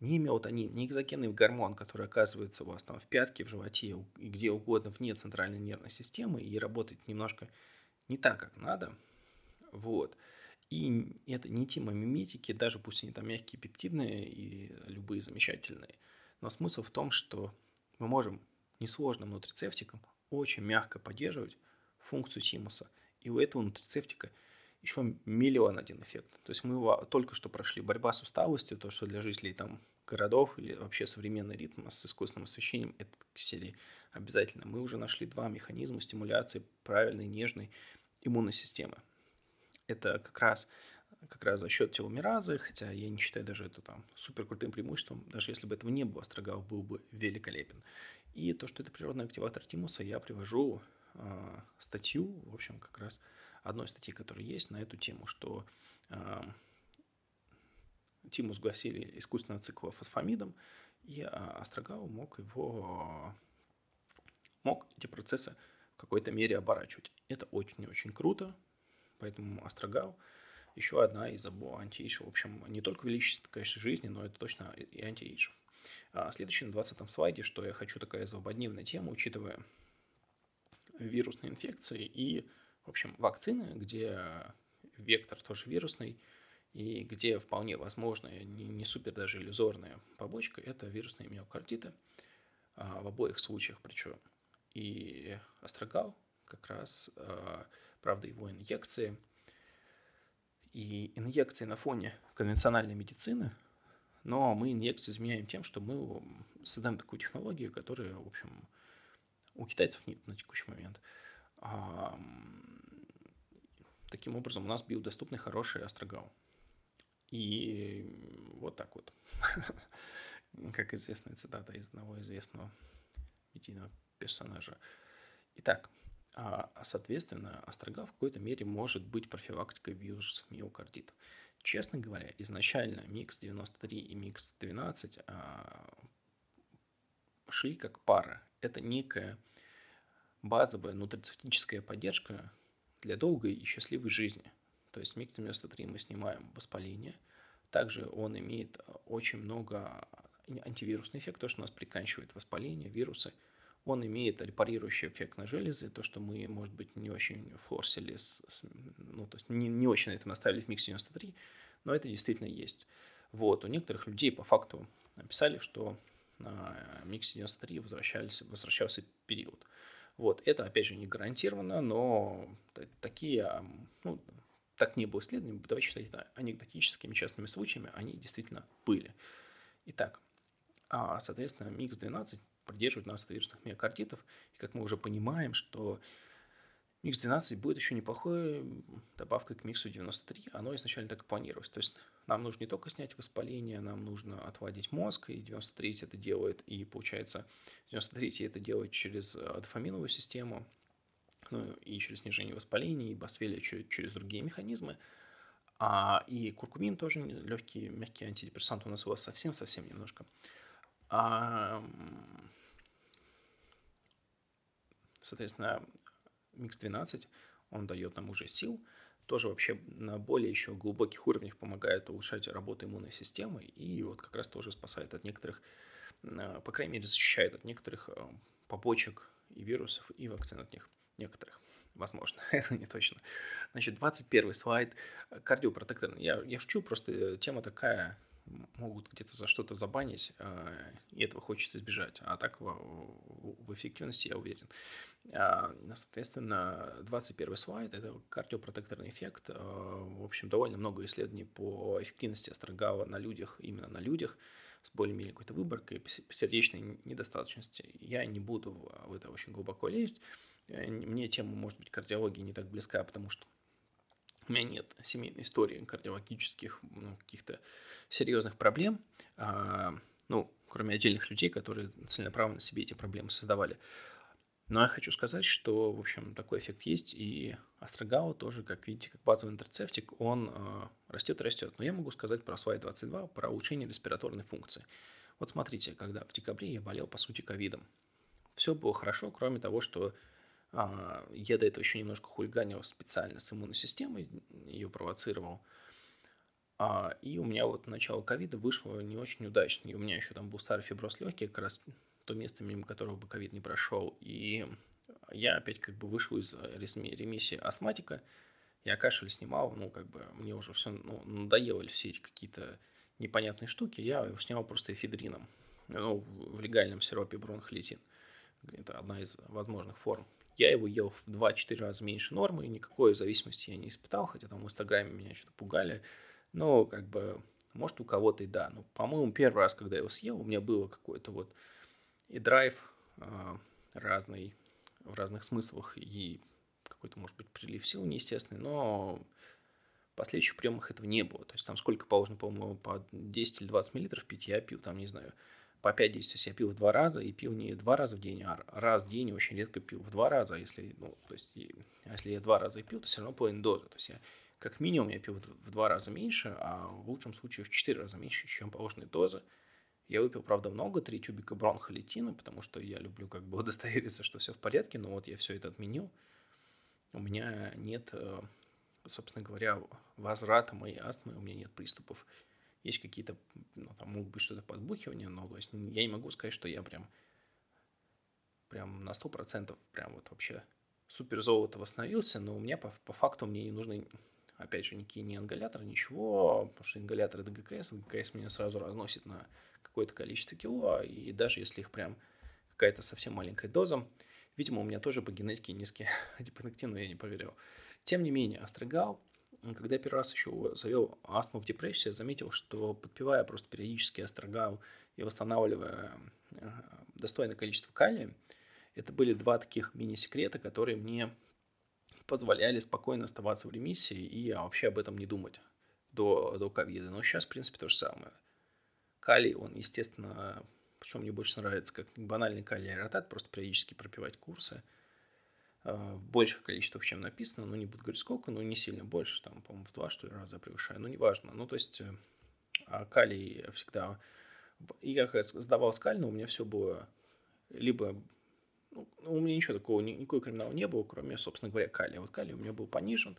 не мелатонин, не экзогенный гормон, который оказывается у вас там в пятке, в животе и где угодно вне центральной нервной системы и работает немножко не так, как надо. Вот. И это не тимомиметики, даже пусть они там мягкие пептидные и любые замечательные. Но смысл в том, что мы можем несложным нутрицептиком очень мягко поддерживать функцию тимуса. И у этого нутрицептика – еще миллион один эффект. То есть мы только что прошли борьба с усталостью, то, что для жителей там городов или вообще современный ритм с искусственным освещением, это серии обязательно. Мы уже нашли два механизма стимуляции правильной, нежной иммунной системы. Это как раз, как раз за счет теломеразы, хотя я не считаю даже это там супер крутым преимуществом, даже если бы этого не было, Астрогал был бы великолепен. И то, что это природный активатор тимуса, я привожу э, статью, в общем, как раз одной статьи, которая есть на эту тему, что э, тимус гасили искусственного цикла фосфамидом, и а, Астрогал мог его мог эти процессы в какой-то мере оборачивать. Это очень-очень круто, поэтому Астрогал еще одна из антиэйджев. В общем, не только увеличит, конечно, жизни, но это точно и антиэйджев. А следующий на 20 слайде, что я хочу, такая злободневная тема, учитывая вирусные инфекции и, в общем, вакцины, где вектор тоже вирусный, и где вполне возможно, не, супер даже иллюзорная побочка, это вирусные миокардиты, а, в обоих случаях причем. И астрогал как раз, а, правда, его инъекции, и инъекции на фоне конвенциональной медицины, но мы инъекции изменяем тем, что мы создаем такую технологию, которая, в общем, у китайцев нет на текущий момент. Таким образом, у нас биодоступный хороший астрогал. И вот так вот, как известная цитата из одного известного медийного персонажа. Итак, а, соответственно, астрогал в какой-то мере может быть профилактикой вирусов миокардита. Честно говоря, изначально микс 93 и микс 12 а, шли как пара. Это некая базовая нутрицептическая поддержка для долгой и счастливой жизни. То есть микс 93 мы снимаем воспаление. Также он имеет очень много антивирусный эффект, то, что у нас приканчивает воспаление, вирусы. Он имеет репарирующий эффект на железы, то, что мы, может быть, не очень форсили, с, с, ну, то есть не, не очень на это наставили в микс 93, но это действительно есть. Вот, у некоторых людей по факту написали, что на микс 93 возвращались, возвращался период. Вот, это, опять же, не гарантированно, но такие, ну, так не было исследований, давайте считать это анекдотическими частными случаями, они действительно были. Итак, а, соответственно, микс 12 поддерживает нас от вирусных миокардитов, и как мы уже понимаем, что микс 12 будет еще неплохой добавкой к миксу 93, оно изначально так и планировалось. То есть нам нужно не только снять воспаление, нам нужно отводить мозг, и 93 это делает, и получается 93 это делает через э, дофаминовую систему, ну и через снижение воспаления, и басфелия через, через другие механизмы. А, и куркумин тоже легкий, мягкий антидепрессант у нас его совсем-совсем немножко. А, соответственно, микс 12, он дает нам уже сил, тоже вообще на более еще глубоких уровнях помогает улучшать работу иммунной системы и вот как раз тоже спасает от некоторых, э, по крайней мере, защищает от некоторых э, побочек и вирусов, и вакцин от них некоторых. Возможно, это не точно. Значит, 21 слайд. Кардиопротекторный. Я, я шучу, просто тема такая, могут где-то за что-то забанить, э, и этого хочется избежать. А так в, в эффективности я уверен. А, соответственно, 21 слайд – это кардиопротекторный эффект. А, в общем, довольно много исследований по эффективности астрогала на людях, именно на людях, с более-менее какой-то выборкой, сердечной недостаточности. Я не буду в это очень глубоко лезть. Э, мне тема, может быть, кардиологии не так близка, потому что у меня нет семейной истории кардиологических ну, каких-то серьезных проблем. А, ну, кроме отдельных людей, которые целенаправленно себе эти проблемы создавали. Но я хочу сказать, что, в общем, такой эффект есть, и астрогал тоже, как видите, как базовый интерцептик, он э, растет и растет. Но я могу сказать про слайд 22, про улучшение респираторной функции. Вот смотрите, когда в декабре я болел, по сути, ковидом. Все было хорошо, кроме того, что э, я до этого еще немножко хулиганил специально с иммунной системой, ее провоцировал. А, и у меня вот начало ковида вышло не очень удачно. И у меня еще там был старый фиброз легкий, как раз то место, мимо которого бы ковид не прошел. И я опять как бы вышел из ремиссии астматика. Я кашель снимал, ну, как бы мне уже все ну, надоело все эти какие-то непонятные штуки. Я его снял просто эфедрином, ну, в легальном сиропе бронхолитин. Это одна из возможных форм. Я его ел в 2-4 раза меньше нормы, никакой зависимости я не испытал, хотя там в Инстаграме меня что-то пугали. Но, как бы, может, у кого-то и да. Но, по-моему, первый раз, когда я его съел, у меня было какое-то вот и драйв а, разный, в разных смыслах, и какой-то, может быть, прилив сил неестественный, но в последующих приемах этого не было. То есть там сколько положено, по-моему, по 10 или 20 миллилитров пить, я пил, там, не знаю, по 5-10. То есть я пил в два раза, и пил не два раза в день, а раз в день, очень редко пил в два раза. Если, ну, то есть, а если я два раза и пил, то все равно половина дозы. То есть я как минимум я пил в два раза меньше, а в лучшем случае в четыре раза меньше, чем положенные дозы. Я выпил, правда, много, три тюбика бронхолитина, потому что я люблю как бы удостовериться, что все в порядке, но вот я все это отменил. У меня нет, э, собственно говоря, возврата моей астмы, у меня нет приступов. Есть какие-то, ну, там могут быть что-то подбухивание, но то есть я не могу сказать, что я прям, прям на сто процентов прям вот вообще супер золото восстановился, но у меня по, по факту мне не нужны, опять же, никакие не ингаляторы, ничего, потому что ингаляторы это ГКС, ГКС меня сразу разносит на какое-то количество кило, и даже если их прям какая-то совсем маленькая доза, видимо, у меня тоже по генетике низкий адипонектин, но я не проверял. Тем не менее, астрогал, когда я первый раз еще завел астму в депрессию, я заметил, что подпивая просто периодически астрогал и восстанавливая э, достойное количество калия, это были два таких мини-секрета, которые мне позволяли спокойно оставаться в ремиссии и вообще об этом не думать до, до ковида. Но сейчас, в принципе, то же самое. Калий, он, естественно, причем мне больше нравится как банальный калий аэротат, просто периодически пропивать курсы э, в больших количествах, чем написано, ну, не буду говорить сколько, но не сильно больше, там, по-моему, в два, что ли, раза превышаю, ну, неважно. Ну, то есть, э, а калий всегда... И я как сдавал скально, у меня все было либо ну, у меня ничего такого, никакой криминала не было, кроме, собственно говоря, калия. Вот калий у меня был понижен,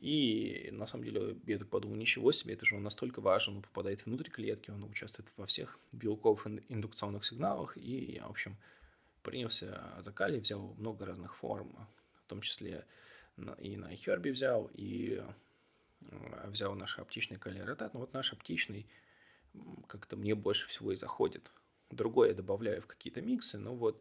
и на самом деле я так подумал, ничего себе, это же он настолько важен, он попадает внутрь клетки, он участвует во всех белковых индукционных сигналах, и я, в общем, принялся за калий, взял много разных форм, в том числе и на Херби взял, и э, взял наш оптичный калий-ротат, но вот наш оптичный как-то мне больше всего и заходит. Другое я добавляю в какие-то миксы, но вот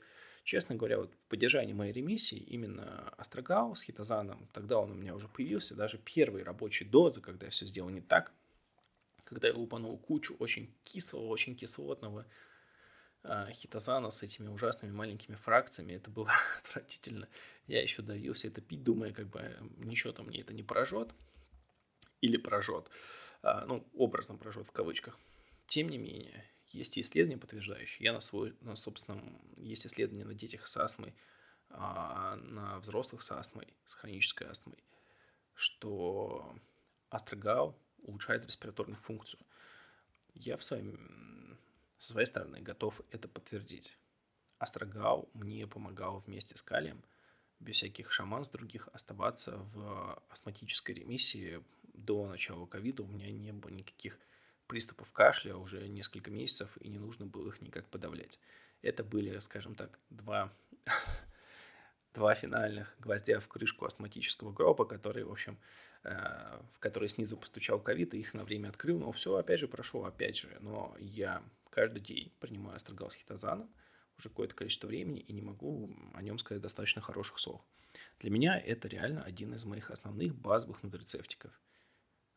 Честно говоря, вот поддержание моей ремиссии именно астрогал с хитозаном, тогда он у меня уже появился, даже первые рабочие дозы, когда я все сделал не так, когда я лупанул кучу очень кислого, очень кислотного э, хитозана с этими ужасными маленькими фракциями, это было отвратительно. Я еще давился это пить, думая, как бы ничего там мне это не прожжет или прожжет, э, ну, образно прожжет в кавычках. Тем не менее, есть исследования, подтверждающие. Я на свой, на собственном, есть исследования на детях с астмой, а на взрослых с астмой, с хронической астмой, что астрогал улучшает респираторную функцию. Я в своем, со своей стороны готов это подтвердить. Астрогал мне помогал вместе с калием, без всяких шаманс других, оставаться в астматической ремиссии до начала ковида. У меня не было никаких приступов кашля уже несколько месяцев, и не нужно было их никак подавлять. Это были, скажем так, два, два финальных гвоздя в крышку астматического гроба, который, в общем, э, в который снизу постучал ковид, и их на время открыл, но все, опять же, прошло, опять же, но я каждый день принимаю астрогал с хитозаном уже какое-то количество времени и не могу о нем сказать достаточно хороших слов. Для меня это реально один из моих основных базовых нутрицептиков –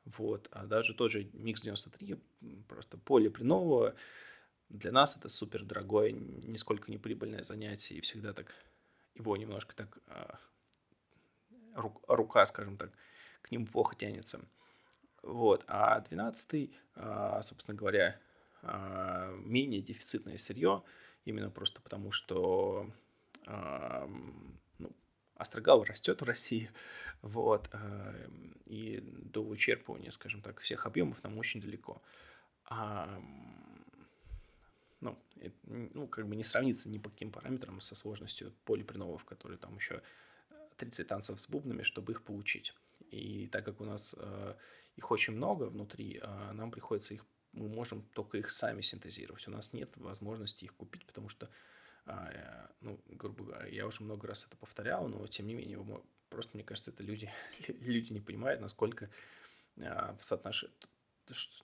вот. А даже тот же Микс 93, просто поле принового, для нас это супер дорогое, нисколько не прибыльное занятие, и всегда так его немножко так а, рука, скажем так, к нему плохо тянется. Вот. А 12 а, собственно говоря, а, менее дефицитное сырье, именно просто потому, что астрогал растет в России, вот, и до вычерпывания, скажем так, всех объемов нам очень далеко. А, ну, это, ну, как бы не сравнится ни по каким параметрам со сложностью полипреновов, которые там еще 30 танцев с бубнами, чтобы их получить. И так как у нас э, их очень много внутри, э, нам приходится их, мы можем только их сами синтезировать. У нас нет возможности их купить, потому что, э, ну, грубо говоря, я уже много раз это повторял, но тем не менее Просто, мне кажется, это люди, люди не понимают, насколько а, соотнош...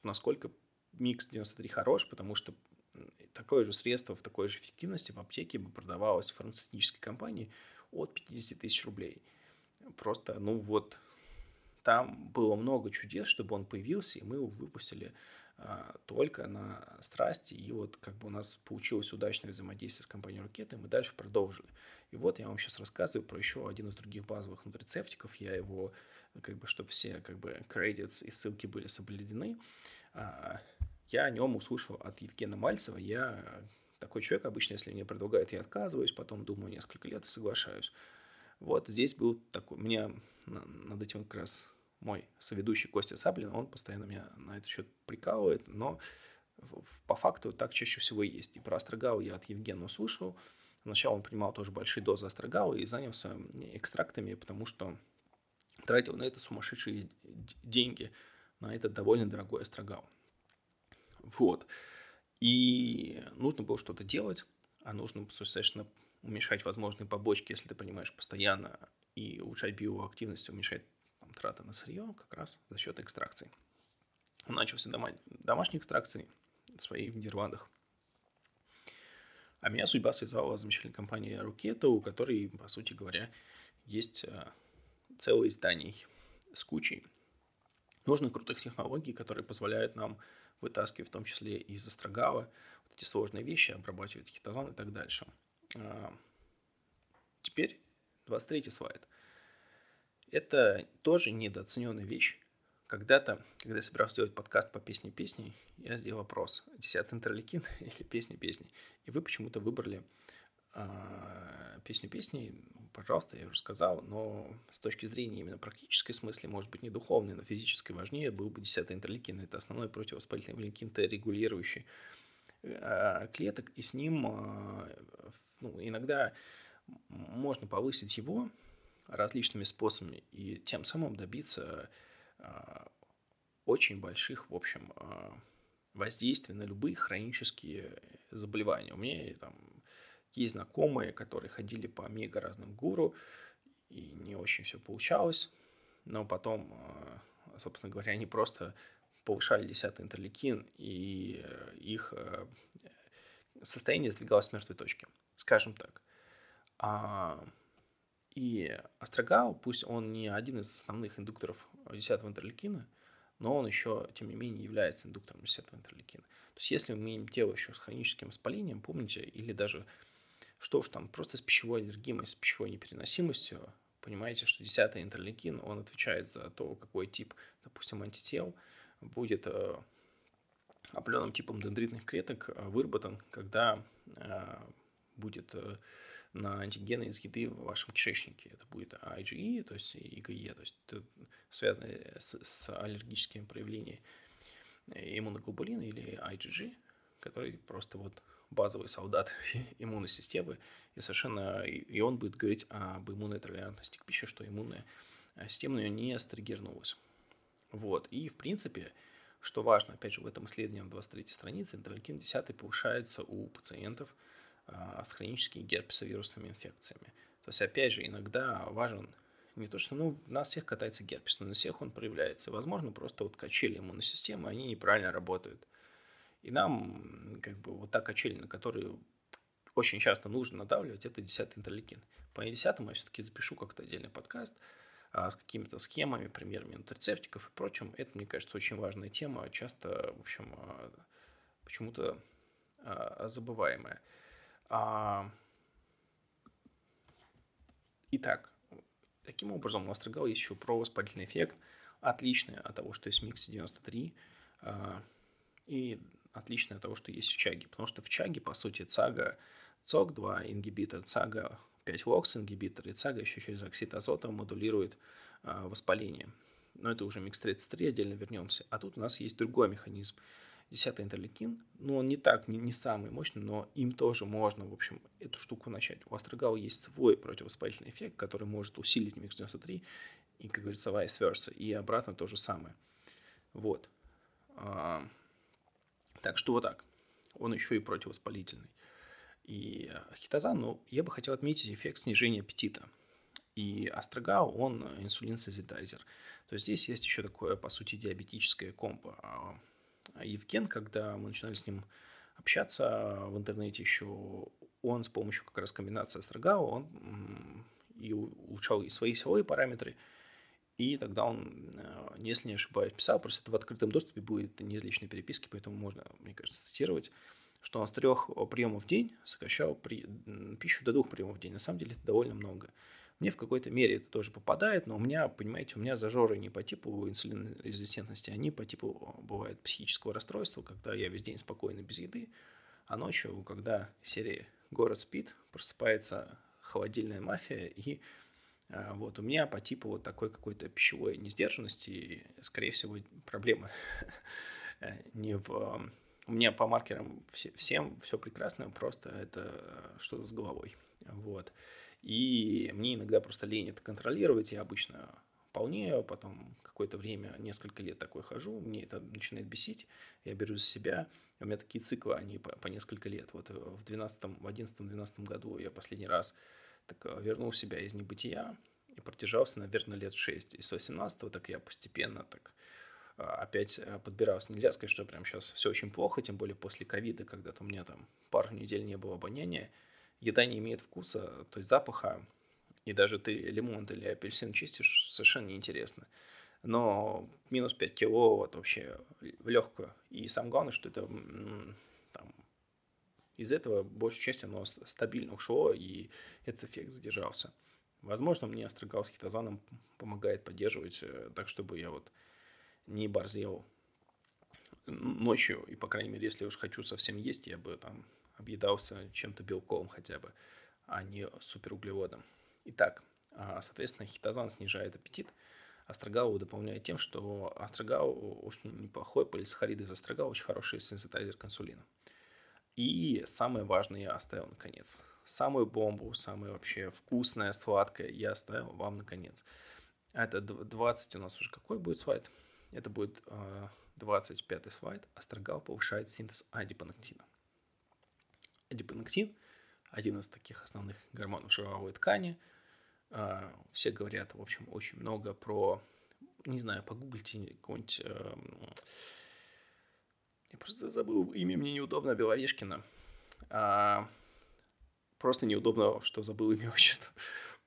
насколько микс 93 хорош, потому что такое же средство в такой же эффективности в аптеке бы продавалось в фармацевтической компании от 50 тысяч рублей. Просто, ну вот, там было много чудес, чтобы он появился, и мы его выпустили а, только на страсти. И вот как бы у нас получилось удачное взаимодействие с компанией Ракеты, мы дальше продолжили. И вот я вам сейчас рассказываю про еще один из других базовых нутрицептиков. Я его, как бы, чтобы все как бы credits и ссылки были соблюдены, а, я о нем услышал от Евгена Мальцева. Я такой человек, обычно, если мне предлагают, я отказываюсь, потом думаю несколько лет и соглашаюсь. Вот здесь был такой, меня над этим как раз мой соведущий Костя Саблин, он постоянно меня на этот счет прикалывает, но по факту так чаще всего и есть. И про астрогал я от Евгена услышал. Сначала он принимал тоже большие дозы астрогала и занялся экстрактами, потому что тратил на это сумасшедшие деньги, на этот довольно дорогой астрогал. Вот. И нужно было что-то делать, а нужно, соответственно, уменьшать возможные побочки, если ты принимаешь постоянно, и улучшать биоактивность, уменьшать там, траты на сырье как раз за счет экстракции. Он начался дома, домашней экстракции в своих Нидерландах. А меня судьба связала с замечательной компанией Рукета, у которой, по сути говоря, есть э, целое зданий с кучей нужных крутых технологий, которые позволяют нам вытаскивать в том числе из астрогала вот эти сложные вещи, обрабатывать хитозан и так дальше. А, теперь 23 слайд. Это тоже недооцененная вещь. Когда-то, когда я собирался сделать подкаст по песне песни, я сделал вопрос, десятый интерликин или песни. И вы почему-то выбрали э, песню песни. Пожалуйста, я уже сказал, но с точки зрения именно практической смысле, может быть, не духовной, но физической важнее был бы десятый интерликин. Это основной противовоспалительный интерликин, регулирующий э, клеток, и с ним э, ну, иногда можно повысить его различными способами и тем самым добиться э, очень больших, в общем, э, воздействий на любые хронические заболевания. У меня там есть знакомые, которые ходили по мега разным гуру, и не очень все получалось, но потом, э, собственно говоря, они просто повышали 10 интерлейкин, и их состояние сдвигалось с мертвой точки скажем так. И астрогал, пусть он не один из основных индукторов 10 интерлейкина, но он еще, тем не менее, является индуктором 10 интерлейкина. То есть, если мы имеем дело еще с хроническим воспалением, помните, или даже, что уж там, просто с пищевой аллергией, с пищевой непереносимостью, понимаете, что 10 интерлейкин, он отвечает за то, какой тип, допустим, антител будет э, определенным типом дендритных клеток э, выработан, когда э, будет на антигены из еды в вашем кишечнике. Это будет IgE, то есть IgE, то есть связано с, с аллергическими проявлениями иммуноглобулина или IgG, который просто вот базовый солдат иммунной системы, и совершенно и он будет говорить об иммунной толерантности к пище, что иммунная система у нее не стригернулась. Вот. И, в принципе, что важно, опять же, в этом исследовании на 23 странице, интерлейкин 10 повышается у пациентов – с хроническими герпесовирусными инфекциями. То есть, опять же, иногда важен не то, что ну, у нас всех катается герпес, но на всех он проявляется. Возможно, просто вот качели иммунной системы, они неправильно работают. И нам как бы вот та качель, на которую очень часто нужно надавливать, это 10 интерлейкин. По 10 я все-таки запишу как-то отдельный подкаст а, с какими-то схемами, примерами нутрицептиков и прочим. Это, мне кажется, очень важная тема, часто, в общем, а, почему-то а, забываемая. А... Итак, таким образом у Астрогал есть еще провоспалительный эффект, отличный от того, что есть в Миксе 93, а... и отличный от того, что есть в Чаге. Потому что в Чаге, по сути, ЦАГа, ЦОК-2 ингибитор, ЦАГа 5-LOX ингибитор и ЦАГа еще через оксид азота модулирует а, воспаление. Но это уже микс 33, отдельно вернемся. А тут у нас есть другой механизм – 10 интерлейкин, ну, он не так, не, не самый мощный, но им тоже можно, в общем, эту штуку начать. У астрагала есть свой противовоспалительный эффект, который может усилить микс 93 и, как говорится, vice versa, и обратно то же самое. Вот. А, так что вот так. Он еще и противовоспалительный. И хитозан, ну, я бы хотел отметить эффект снижения аппетита. И астрогал, он инсулин-созидайзер. То есть здесь есть еще такое, по сути, диабетическое комбо а, а Евген, когда мы начинали с ним общаться в интернете еще, он с помощью как раз комбинации Астрогау, он и улучшал и свои силовые параметры, и тогда он, э, если не ошибаюсь, писал, просто это в открытом доступе будет не из личной переписки, поэтому можно, мне кажется, цитировать, что он с трех приемов в день сокращал при... пищу до двух приемов в день. На самом деле это довольно много. Мне в какой-то мере это тоже попадает, но у меня, понимаете, у меня зажоры не по типу инсулинорезистентности, они по типу, бывает, психического расстройства, когда я весь день спокойно без еды, а ночью, когда серия «Город спит», просыпается холодильная мафия и А, вот, у меня по типу вот такой какой-то пищевой несдержанности, скорее всего, проблема не в... У меня по маркерам всем все прекрасно, просто это что-то с головой. Вот. И мне иногда просто лень это контролировать, я обычно полнею, потом какое-то время, несколько лет такой хожу, мне это начинает бесить, я беру за себя, у меня такие циклы, они по, по несколько лет. Вот в 12 в 11-12 году я последний раз так э, вернул себя из небытия и продержался, наверное, лет 6. И с 18 так я постепенно так э, опять э, подбирался. Нельзя сказать, что прям сейчас все очень плохо, тем более после ковида, когда-то у меня там пару недель не было обоняния. Еда не имеет вкуса, то есть запаха, и даже ты лимон или апельсин чистишь, совершенно неинтересно. Но минус 5 кило вот вообще в легкую. И самое главное, что это там, из этого большая часть оно стабильно ушло, и этот эффект задержался. Возможно, мне астрогал с хитозаном помогает поддерживать э, так, чтобы я вот не борзел ночью, и, по крайней мере, если уж хочу совсем есть, я бы там объедался чем-то белковым хотя бы, а не суперуглеводом. Итак, а, соответственно, хитозан снижает аппетит, астрогал дополняет тем, что астрогал очень неплохой, полисахариды из астрогала очень хороший сенситайзер к инсулину. И самое важное я оставил наконец. Самую бомбу, самое вообще вкусное, сладкое я оставил вам наконец. Это 20 у нас уже какой будет слайд? Это будет 25 а, слайд. Астрогал повышает синтез адипонектина. Адипонектин – один из таких основных гормонов жировой ткани. А, все говорят, в общем, очень много про, не знаю, погуглите какой-нибудь... Эм, я просто забыл имя, мне неудобно, Беловешкина. Просто неудобно, что забыл имя отчество.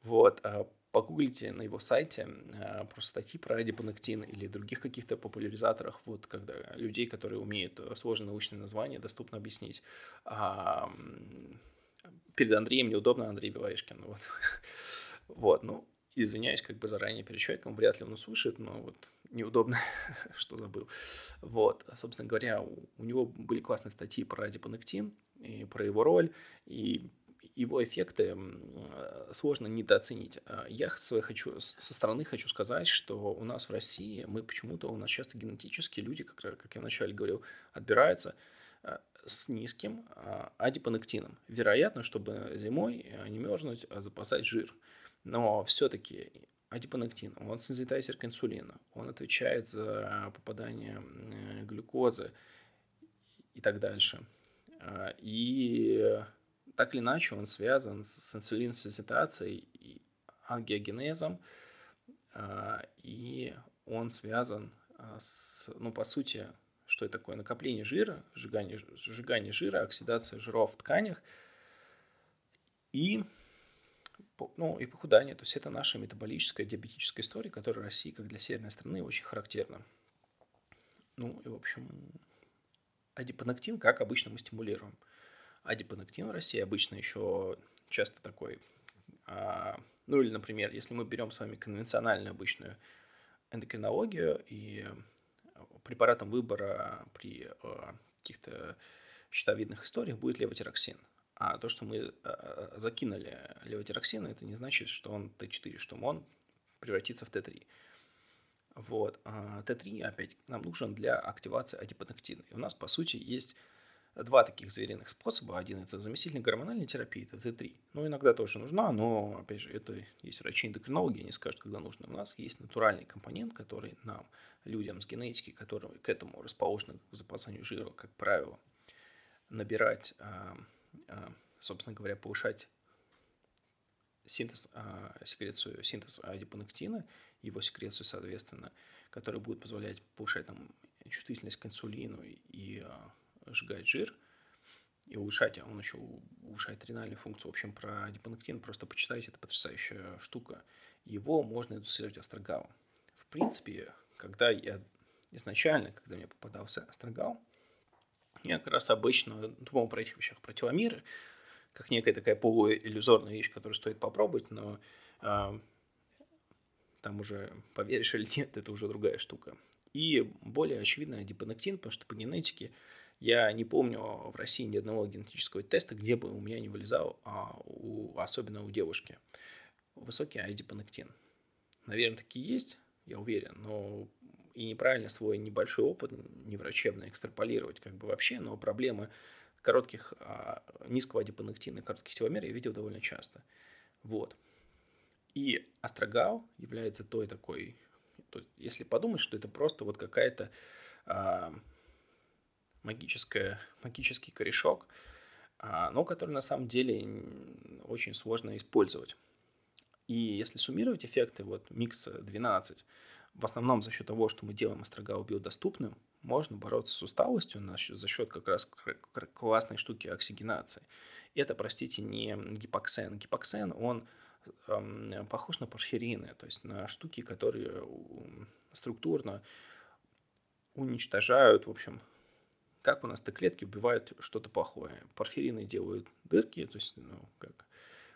Вот, а, погуглите на его сайте а, просто статьи про адипонектин или других каких-то популяризаторах, вот, когда людей, которые умеют сложные научные названия, доступно объяснить. А, перед Андреем неудобно Андрей Белоешкин. Вот. вот, ну, извиняюсь как бы заранее перед человеком, вряд ли он услышит, но вот неудобно, что забыл. Вот, собственно говоря, у, у него были классные статьи про адипонектин, и про его роль, и его эффекты сложно недооценить. А я хочу, со стороны хочу сказать, что у нас в России, мы почему-то, у нас часто генетически люди, как, как я вначале говорил, отбираются с низким адипонектином. Вероятно, чтобы зимой не мерзнуть, а запасать жир. Но все-таки адипонектин, он к инсулину, он отвечает за попадание глюкозы и так дальше. И так или иначе он связан с инсулинсенситацией и ангиогенезом, а, и он связан а, с, ну, по сути, что это такое? Накопление жира, сжигание, сжигание жира, оксидация жиров в тканях и, ну, и похудание. То есть это наша метаболическая диабетическая история, которая России, как для северной страны, очень характерна. Ну и, в общем, адипонектин, как обычно, мы стимулируем – адипонектин в России обычно еще часто такой. А, ну или, например, если мы берем с вами конвенциональную обычную эндокринологию и препаратом выбора при а, каких-то щитовидных историях будет левотироксин. А то, что мы а, закинули левотироксин, это не значит, что он Т4, что он превратится в Т3. Вот. Т3, опять, нам нужен для активации адипонектина. И у нас, по сути, есть два таких звериных способа. Один – это заместительная гормональная терапия, это Т3. Ну, иногда тоже нужна, но, опять же, это есть врачи-эндокринологи, они скажут, когда нужно. У нас есть натуральный компонент, который нам, людям с генетикой, которые к этому расположены к запасанию жира, как правило, набирать, а, а, собственно говоря, повышать синтез, а, секрецию, синтез адипонектина, его секрецию, соответственно, который будет позволять повышать там, чувствительность к инсулину и сжигает жир и улучшать, а он еще улучшает ренальную функцию. В общем, про дипонектин просто почитайте, это потрясающая штука. Его можно индуцировать астрогалом. В принципе, когда я изначально, когда мне попадался астрогал, я как раз обычно думал про этих вещах, про теломеры, как некая такая полуиллюзорная вещь, которую стоит попробовать, но э, там уже, поверишь или нет, это уже другая штука. И более очевидно дипонектин, потому что по генетике я не помню в России ни одного генетического теста, где бы у меня не вылезал, а у, особенно у девушки. высокий адипонектин. Наверное, такие есть, я уверен, но и неправильно свой небольшой опыт неврачебный экстраполировать как бы вообще, но проблемы коротких, а, низкого адипонектина коротких теломер я видел довольно часто. Вот. И астрогал является той такой, то есть, если подумать, что это просто вот какая-то а, магическая, магический корешок, а, но который на самом деле очень сложно использовать. И если суммировать эффекты вот микса 12, в основном за счет того, что мы делаем астрогал биодоступным, можно бороться с усталостью за счет как раз классной штуки оксигенации. Это, простите, не гипоксен. Гипоксен, он эм, похож на порфирины, то есть на штуки, которые структурно уничтожают, в общем, как у нас Т-клетки убивают что-то плохое. Порфирины делают дырки, то есть, ну, как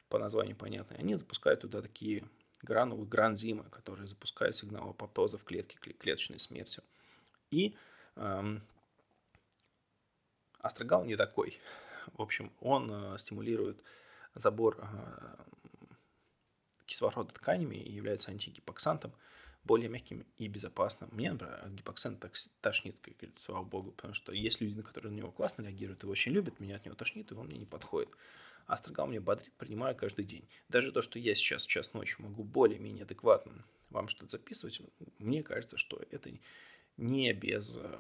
по названию понятно, они запускают туда такие гранулы, гранзимы, которые запускают сигнал апоптоза в клетке, клеточной смерти. И эм, астрогал не такой. В общем, он э, стимулирует забор э, кислорода тканями и является антигипоксантом, более мягким и безопасным. Мне, например, от гипоксента так тошнит, как говорится, слава богу, потому что есть люди, которые на него классно реагируют и очень любят, меня от него тошнит, и он мне не подходит. Астрогал мне бодрит, принимаю каждый день. Даже то, что я сейчас час ночи могу более-менее адекватно вам что-то записывать, мне кажется, что это не без э,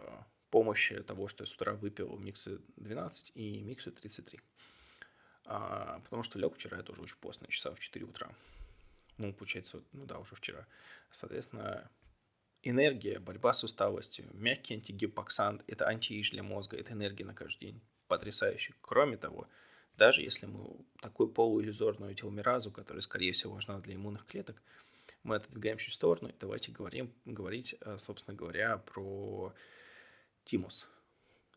помощи того, что я с утра выпил миксы 12 и миксы 33. А, потому что лег вчера я тоже очень поздно, часа в 4 утра. Ну, получается, ну да, уже вчера. Соответственно, энергия, борьба с усталостью, мягкий антигипоксант – это антииж для мозга, это энергия на каждый день. Потрясающе. Кроме того, даже если мы такую полуиллюзорную теломеразу, которая, скорее всего, важна для иммунных клеток, мы отодвигаем чуть в сторону, давайте говорим, говорить, э, собственно говоря, про тимус.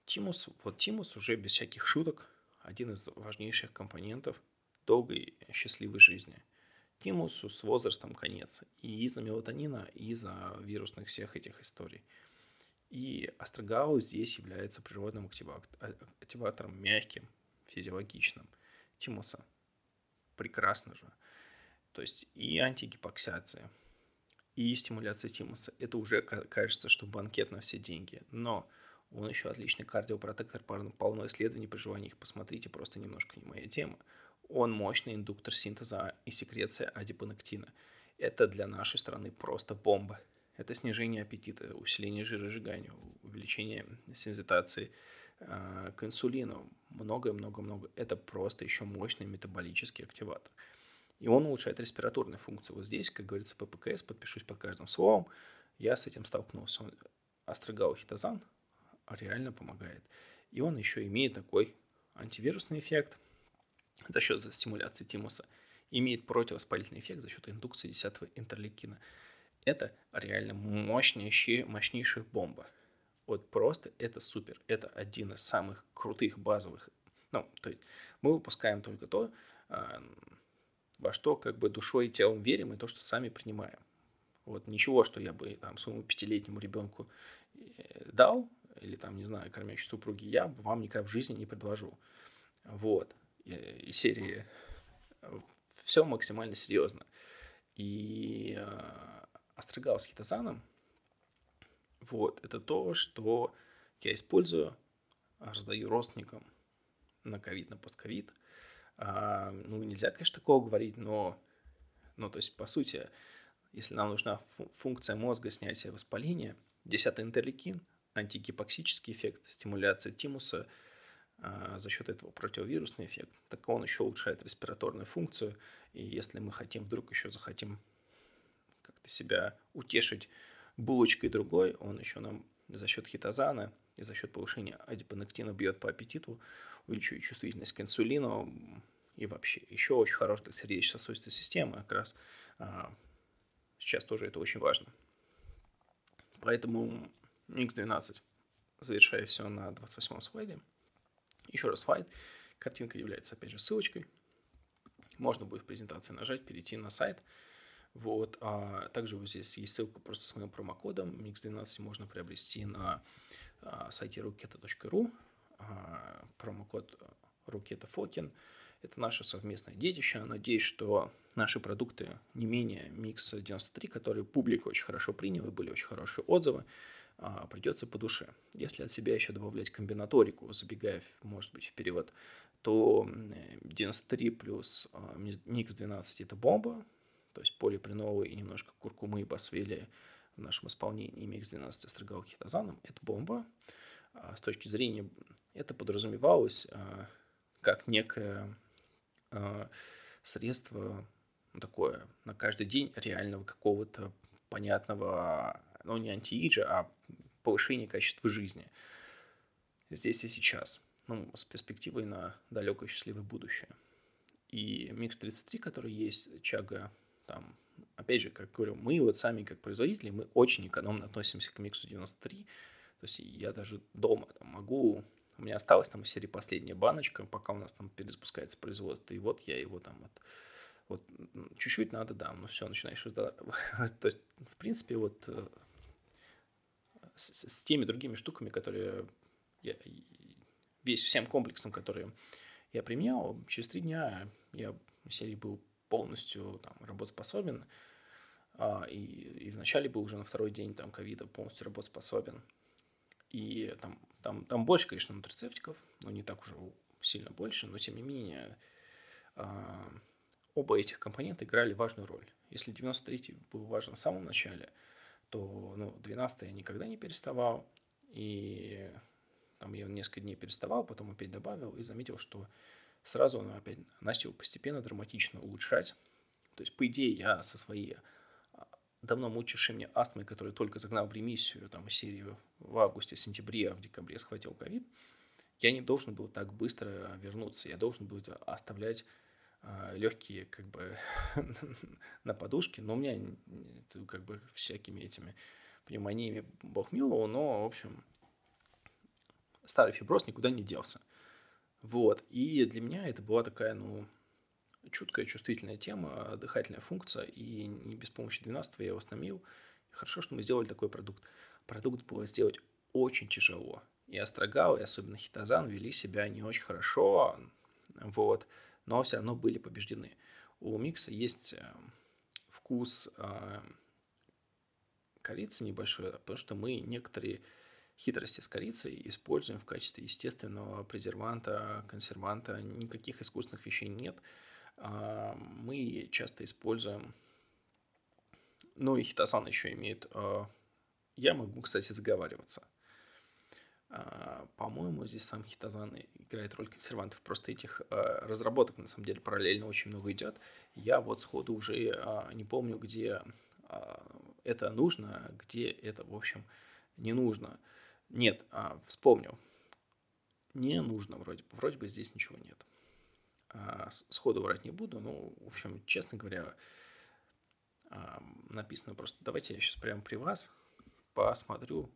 Тимус, вот тимус уже без всяких шуток, один из важнейших компонентов долгой счастливой жизни. Тимусу с возрастом конец. И из-за мелатонина, и из-за вирусных всех этих историй. И астрогау здесь является природным активатором, мягким, физиологичным. Тимуса. Прекрасно же. То есть и антигипоксиация, и стимуляция тимуса. Это уже кажется, что банкет на все деньги. Но он еще отличный кардиопротектор, полно исследований, при желании их посмотрите, просто немножко не моя тема. Он мощный индуктор синтеза и секреции адипонектина. Это для нашей страны просто бомба. Это снижение аппетита, усиление жиросжигания, увеличение сензитации э, к инсулину, многое-много-много. Это просто еще мощный метаболический активатор. И он улучшает респираторную функцию. Вот здесь, как говорится, ППКС, подпишусь под каждым словом, я с этим столкнулся. Астрогаухитозан реально помогает. И он еще имеет такой антивирусный эффект за счет стимуляции тимуса, имеет противовоспалительный эффект за счет индукции 10 интерлейкина. Это реально мощнейшая, мощнейшая бомба. Вот просто это супер. Это один из самых крутых базовых. Ну, то есть мы выпускаем только то, а, во что как бы душой и телом верим, и то, что сами принимаем. Вот ничего, что я бы там своему пятилетнему ребенку э, дал, или там, не знаю, кормящей супруги, я вам никогда в жизни не предложу. Вот. И, и серии все максимально серьезно. И э, Астрогал с хитозаном вот, это то, что я использую, раздаю родственникам на ковид, на постковид. А, ну, нельзя, конечно, такого говорить, но, ну, то есть, по сути, если нам нужна функция мозга снятия воспаления, 10 интерлейкин, антигипоксический эффект, стимуляция тимуса, за счет этого противовирусный эффект, так он еще улучшает респираторную функцию, и если мы хотим, вдруг еще захотим как-то себя утешить булочкой другой, он еще нам за счет хитозана и за счет повышения адипонектина бьет по аппетиту, увеличивает чувствительность к инсулину и вообще еще очень хорошая для сердечно-сосудистой системы, как раз а, сейчас тоже это очень важно. Поэтому Mix12 завершая все на 28 слайде. Еще раз слайд. Картинка является, опять же, ссылочкой. Можно будет в презентации нажать, перейти на сайт – вот. А также вот здесь есть ссылка просто с моим промокодом. Mix12 можно приобрести на а, сайте ruketa.ru. А, промокод Ruketa Фокин. Это наше совместное детище. Надеюсь, что наши продукты не менее Mix 93, которые публика очень хорошо приняла, были очень хорошие отзывы, придется по душе. Если от себя еще добавлять комбинаторику, забегая, может быть, вперед, то 93 плюс Mix 12 это бомба, то есть полипреновый и немножко куркумы и басвели в нашем исполнении Mix 12 острогал хитозаном, это бомба. А, с точки зрения, это подразумевалось а, как некое средство такое на каждый день реального какого-то понятного ну, не антииджа, а повышение качества жизни здесь и сейчас, ну, с перспективой на далекое счастливое будущее. И Микс 33, который есть, Чага, там, опять же, как говорю, мы вот сами как производители, мы очень экономно относимся к Миксу 93, то есть я даже дома там, могу, у меня осталась там из серии последняя баночка, пока у нас там перезапускается производство, и вот я его там от вот чуть-чуть надо, да, но все, начинаешь. То есть, в принципе, вот э, с, с теми другими штуками, которые я, весь всем комплексом, которые я применял, через три дня я в серии был полностью там, работоспособен, а, и, и вначале был уже на второй день там ковида полностью работоспособен. И там, там, там больше, конечно, нутрицептиков, но не так уже сильно больше, но тем не менее а, оба этих компонента играли важную роль. Если 93 был важен в самом начале, то ну, 12 я никогда не переставал, и там я несколько дней переставал, потом опять добавил и заметил, что сразу он опять начал постепенно драматично улучшать. То есть, по идее, я со своей а, давно мучившей меня астмой, которую только загнал в ремиссию, там, серию в августе, сентябре, а в декабре схватил ковид, я не должен был так быстро вернуться. Я должен был оставлять легкие как бы на подушке, но у меня как бы всякими этими пневмониями бог миловал, но, в общем, старый фиброз никуда не делся. Вот, и для меня это была такая, ну, чуткая, чувствительная тема, дыхательная функция, и не без помощи 12 я его остановил. Хорошо, что мы сделали такой продукт. Продукт было сделать очень тяжело. И Астрогал, и особенно Хитозан вели себя не очень хорошо, вот но все равно были побеждены. У микса есть э, вкус э, корицы небольшой, потому что мы некоторые хитрости с корицей используем в качестве естественного презерванта, консерванта. Никаких искусственных вещей нет. А, мы часто используем... Ну и хитосан еще имеет... Э, я могу, кстати, заговариваться – по-моему, здесь сам хитозан играет роль консервантов. Просто этих а, разработок, на самом деле, параллельно очень много идет. Я вот сходу уже а, не помню, где это нужно, где это, в общем, не нужно. Нет, вспомнил. Не нужно вроде бы. Вроде бы здесь ничего нет. Сходу врать не буду, но, в общем, честно говоря, написано просто, давайте я сейчас прямо при вас посмотрю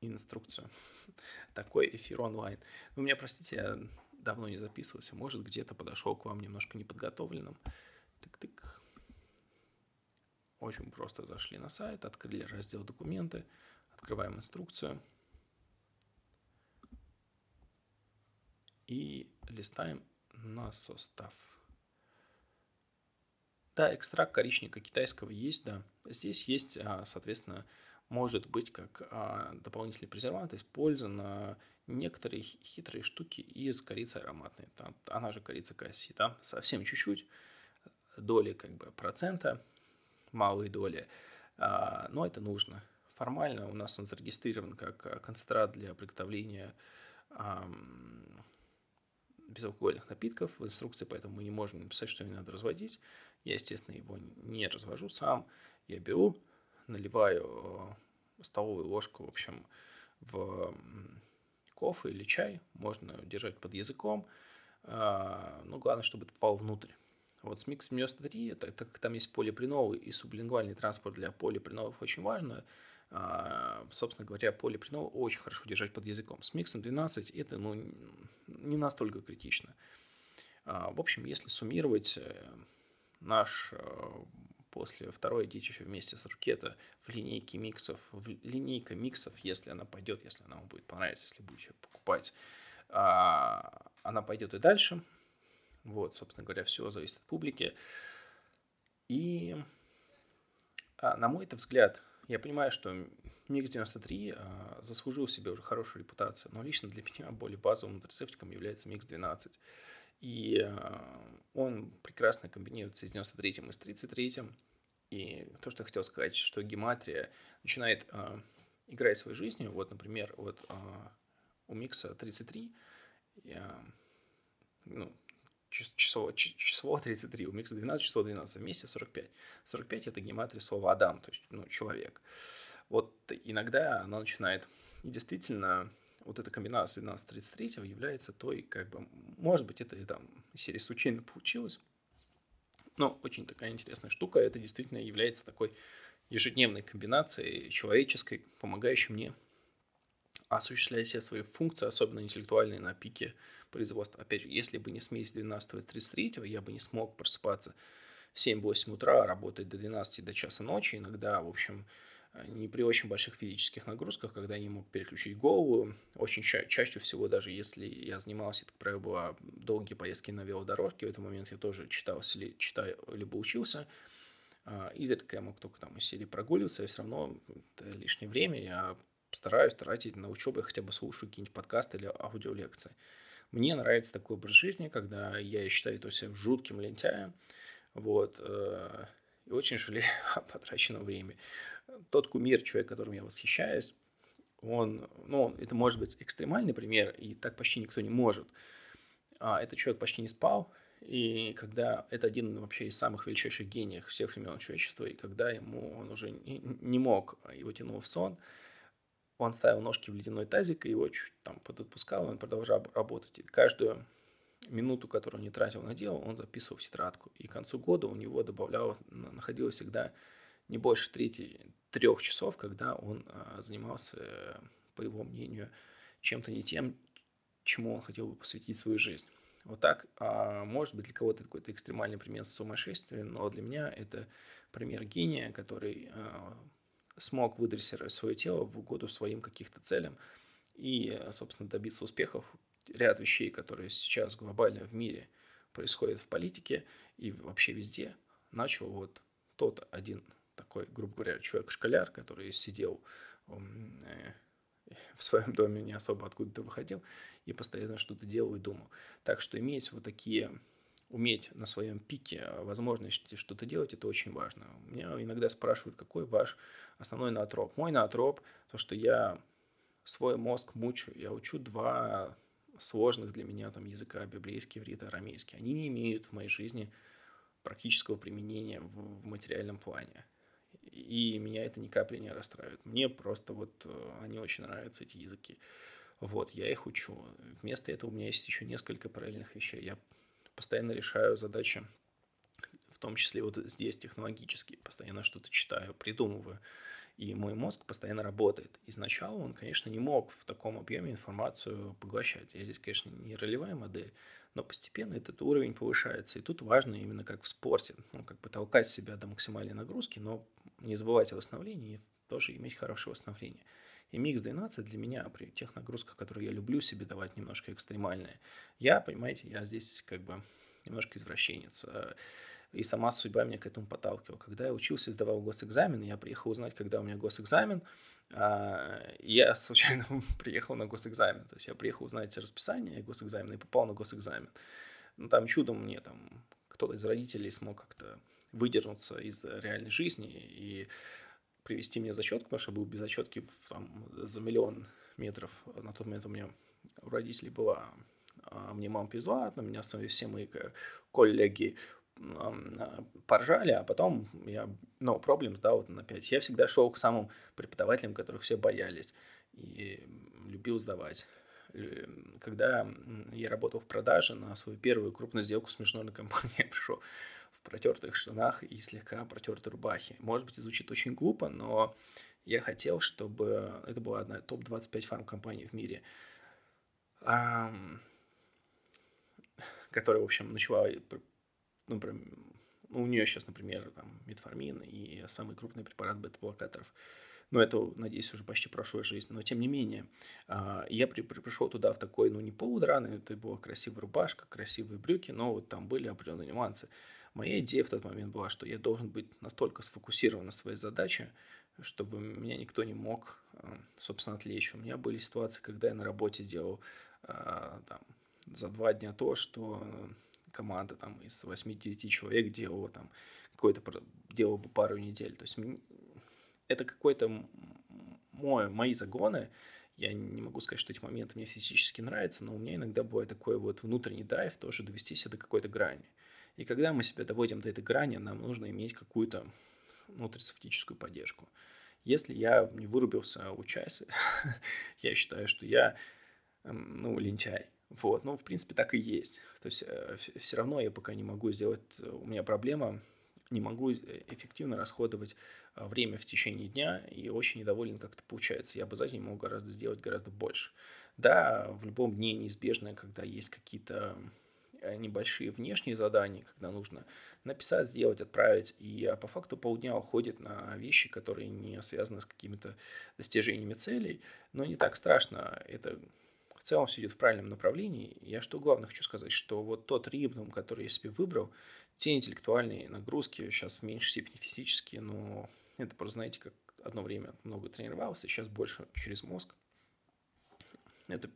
инструкцию. Такой эфир онлайн. Вы меня простите, я давно не записывался. Может, где-то подошел к вам немножко неподготовленным. Тык-тык. Очень просто зашли на сайт, открыли раздел «Документы», открываем инструкцию и листаем на состав. Да, экстракт коричневого китайского есть, да. Здесь есть, а, соответственно, может быть как а, дополнительный презервант использован некоторые хитрые штуки из корицы ароматной. Там, она же корица касси, там совсем чуть-чуть, доли как бы процента, малые доли, а, но это нужно. Формально у нас он зарегистрирован как а, концентрат для приготовления безалкогольных напитков в инструкции, поэтому мы не можем написать, что его надо разводить. Я, естественно, его не развожу сам. Я беру, наливаю э, столовую ложку, в общем, в кофе или чай, можно держать под языком, а, но главное, чтобы это попало внутрь. Вот с миксом 93, так, так как там есть полипринол и сублингвальный транспорт для полипринолов очень важно, а, собственно говоря, полипринол очень хорошо держать под языком. С миксом 12 это ну, не настолько критично. А, в общем, если суммировать э, наш э, после второй детище вместе с Рукета в линейке миксов, в линейка миксов, если она пойдет, если она вам будет понравиться, если будете покупать, а, она пойдет и дальше. Вот, собственно говоря, все зависит от публики. И, а, на мой взгляд, я понимаю, что Микс-93 а, заслужил себе уже хорошую репутацию, но лично для меня более базовым антрацептиком является Микс-12. И а, он прекрасно комбинируется с 93 и с 33. И то, что я хотел сказать, что гематрия начинает а, играть своей жизнью. Вот, например, вот а, у Микса 33, я, ну, число, число 33, у Микса 12, число 12, вместе 45. 45 это гематрия слова Адам, то есть, ну, человек. Вот иногда она начинает, и действительно, вот эта комбинация 12-33 является той, как бы, может быть, это и там серии случайно получилось, но очень такая интересная штука, это действительно является такой ежедневной комбинацией человеческой, помогающей мне осуществлять все свои функции, особенно интеллектуальные на пике производства. Опять же, если бы не смесь 12 и 33, я бы не смог просыпаться в 7-8 утра, работать до 12 до часа ночи. Иногда, в общем, не при очень больших физических нагрузках, когда я не мог переключить голову. Очень ча- чаще всего, даже если я занимался, это, как правило, была долгие поездки на велодорожке, в этот момент я тоже читал, читаю, либо учился. Изредка я мог только там из серии прогуливаться, и все равно это лишнее время. Я стараюсь тратить на учебу, я хотя бы слушаю какие-нибудь подкасты или аудиолекции. Мне нравится такой образ жизни, когда я считаю это себя жутким лентяем, вот, э, и очень жалею о потраченном времени. Тот кумир, человек, которым я восхищаюсь, он, ну, это может быть экстремальный пример, и так почти никто не может. А этот человек почти не спал, и когда это один вообще из самых величайших гениев всех времен человечества, и когда ему он уже не, не мог, его тянуло в сон, он ставил ножки в ледяной тазик, и его чуть там подотпускал, он продолжал работать. И каждую минуту, которую он не тратил на дело, он записывал в тетрадку. И к концу года у него добавлялось, находилось всегда не больше трети, трех часов, когда он а, занимался, по его мнению, чем-то не тем, чему он хотел бы посвятить свою жизнь. Вот так, а, может быть, для кого-то какой-то экстремальный пример сумасшествия, но для меня это пример гения, который а, смог выдрессировать свое тело в угоду своим каких-то целям и, собственно, добиться успехов. Ряд вещей, которые сейчас глобально в мире происходят в политике и вообще везде, начал вот тот один такой, грубо говоря, человек-школяр, который сидел э, в своем доме, не особо откуда-то выходил, и постоянно что-то делал и думал. Так что иметь вот такие, уметь на своем пике возможности что-то делать, это очень важно. Меня иногда спрашивают, какой ваш основной натроп. Мой натроп, то, что я свой мозг мучу, я учу два сложных для меня там языка, библейский, иврит, арамейский. Они не имеют в моей жизни практического применения в, в материальном плане и меня это ни капли не расстраивает. Мне просто вот э, они очень нравятся, эти языки. Вот, я их учу. Вместо этого у меня есть еще несколько параллельных вещей. Я постоянно решаю задачи, в том числе вот здесь технологические, постоянно что-то читаю, придумываю. И мой мозг постоянно работает. Изначально он, конечно, не мог в таком объеме информацию поглощать. Я здесь, конечно, не ролевая модель, но постепенно этот уровень повышается. И тут важно именно как в спорте, ну, как бы толкать себя до максимальной нагрузки, но не забывать о восстановлении и тоже иметь хорошее восстановление. И микс 12 для меня при тех нагрузках, которые я люблю себе давать немножко экстремальные, я, понимаете, я здесь как бы немножко извращенец. И сама судьба меня к этому подталкивала. Когда я учился, сдавал госэкзамен, я приехал узнать, когда у меня госэкзамен, а, я случайно приехал на госэкзамен. То есть я приехал узнать расписание госэкзамена и попал на госэкзамен. Ну, там чудом мне там кто-то из родителей смог как-то выдернуться из реальной жизни и привести мне зачетку, потому что был без зачетки там, за миллион метров. На тот момент у меня у родителей была, а мне мама повезла, на меня все мои коллеги поржали, а потом я, ну, проблем сдал вот на 5. Я всегда шел к самым преподавателям, которых все боялись, и любил сдавать. Когда я работал в продаже на свою первую крупную сделку с международной компанией, я пришел в протертых штанах и слегка протертой рубахе. Может быть, звучит очень глупо, но я хотел, чтобы это была одна топ-25 фармкомпаний в мире, которая, в общем, начала ну, ну, у нее сейчас, например, там, метформин и самый крупный препарат бета-блокаторов но это, надеюсь, уже почти прошлая жизнь. Но тем не менее, а, я при, при, пришел туда в такой, ну, не полудраный, это была красивая рубашка, красивые брюки, но вот там были определенные нюансы. Моя идея в тот момент была, что я должен быть настолько сфокусирован на своей задаче, чтобы меня никто не мог, а, собственно, отвлечь. У меня были ситуации, когда я на работе делал а, там, за два дня то, что команда там из 8-9 человек делала там какой-то делала бы пару недель. То есть это какой-то мой, мои загоны. Я не могу сказать, что эти моменты мне физически нравятся, но у меня иногда бывает такой вот внутренний драйв тоже довести себя до какой-то грани. И когда мы себя доводим до этой грани, нам нужно иметь какую-то внутрицептическую поддержку. Если я не вырубился у часа, я считаю, что я, ну, лентяй. Вот, ну, в принципе, так и есть. То есть э, все равно я пока не могу сделать, у меня проблема, не могу эффективно расходовать а, время в течение дня и очень недоволен, как это получается. Я бы за день мог гораздо сделать гораздо больше. Да, в любом дне неизбежно, когда есть какие-то э, небольшие внешние задания, когда нужно написать, сделать, отправить, и а по факту полдня уходит на вещи, которые не связаны с какими-то достижениями целей, но не так страшно, это целом все идет в правильном направлении. Я что главное хочу сказать, что вот тот ритм, который я себе выбрал, те интеллектуальные нагрузки, сейчас в меньшей степени физические, но это просто, знаете, как одно время много тренировался, сейчас больше через мозг. Это,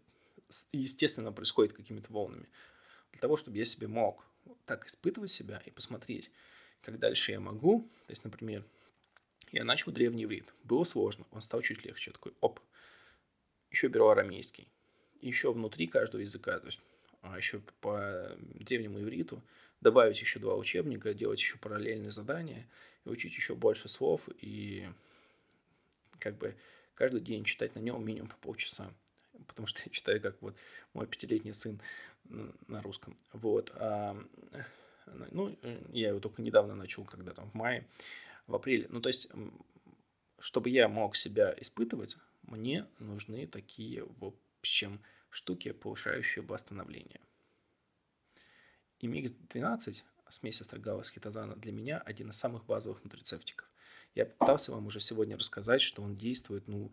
естественно, происходит какими-то волнами. Для того, чтобы я себе мог так испытывать себя и посмотреть, как дальше я могу. То есть, например, я начал древний иврит. Было сложно, он стал чуть легче. Я такой, оп, еще беру арамейский. Еще внутри каждого языка, то есть а еще по древнему ивриту, добавить еще два учебника, делать еще параллельные задания – и учить еще больше слов, и как бы каждый день читать на нем минимум по полчаса. Потому что я читаю, как вот мой пятилетний сын на русском. Вот. А, ну, я его только недавно начал, когда там в мае, в апреле. Ну, то есть, чтобы я мог себя испытывать, мне нужны такие, в общем, штуки, повышающие восстановление. И микс 12 смесь астрогала с хитозана для меня один из самых базовых нутрицептиков. Я пытался вам уже сегодня рассказать, что он действует, ну,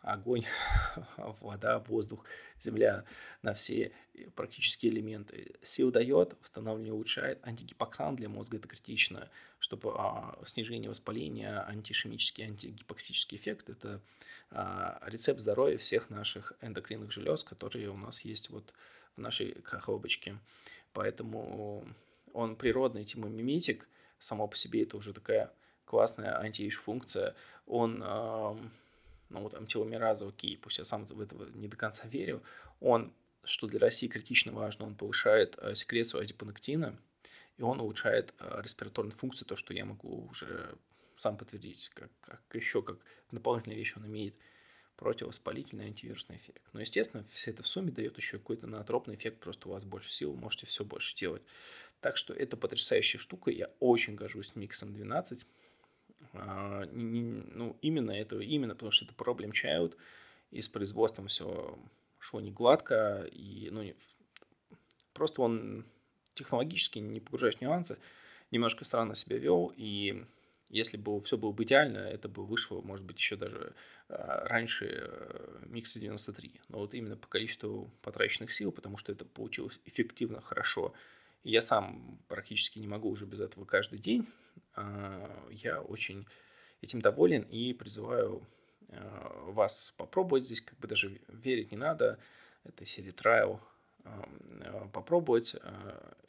огонь, вода, воздух, земля, на все практически элементы. Сил дает, восстановление улучшает, антигипоксан для мозга это критично, чтобы а, снижение воспаления, антишемический, антигипоксический эффект – это рецепт здоровья всех наших эндокринных желез, которые у нас есть вот в нашей коробочке. Поэтому он природный тимомиметик, само по себе это уже такая классная антиэйж функция. Он, ну, там, теломераза, окей, пусть я сам в этого не до конца верю, он, что для России критично важно, он повышает э, секрецию адипонектина, и он улучшает э, респираторную функцию, то, что я могу уже сам подтвердить, как, как еще как дополнительная вещь он имеет противовоспалительный антивирусный эффект. Но, естественно, все это в сумме дает еще какой-то наотропный эффект, просто у вас больше сил, можете все больше делать. Так что это потрясающая штука. Я очень горжусь миксом 12. А, ну, именно это, именно потому что это Problem Child. И с производством все шло не гладко. И, ну, просто он технологически, не погружаясь в нюансы, немножко странно себя вел. И если бы все было бы идеально, это бы вышло, может быть, еще даже а, раньше э, микса 93. Но вот именно по количеству потраченных сил, потому что это получилось эффективно, хорошо, я сам практически не могу уже без этого каждый день. А, я очень этим доволен и призываю а, вас попробовать. Здесь как бы даже верить не надо. Это серия. А, попробовать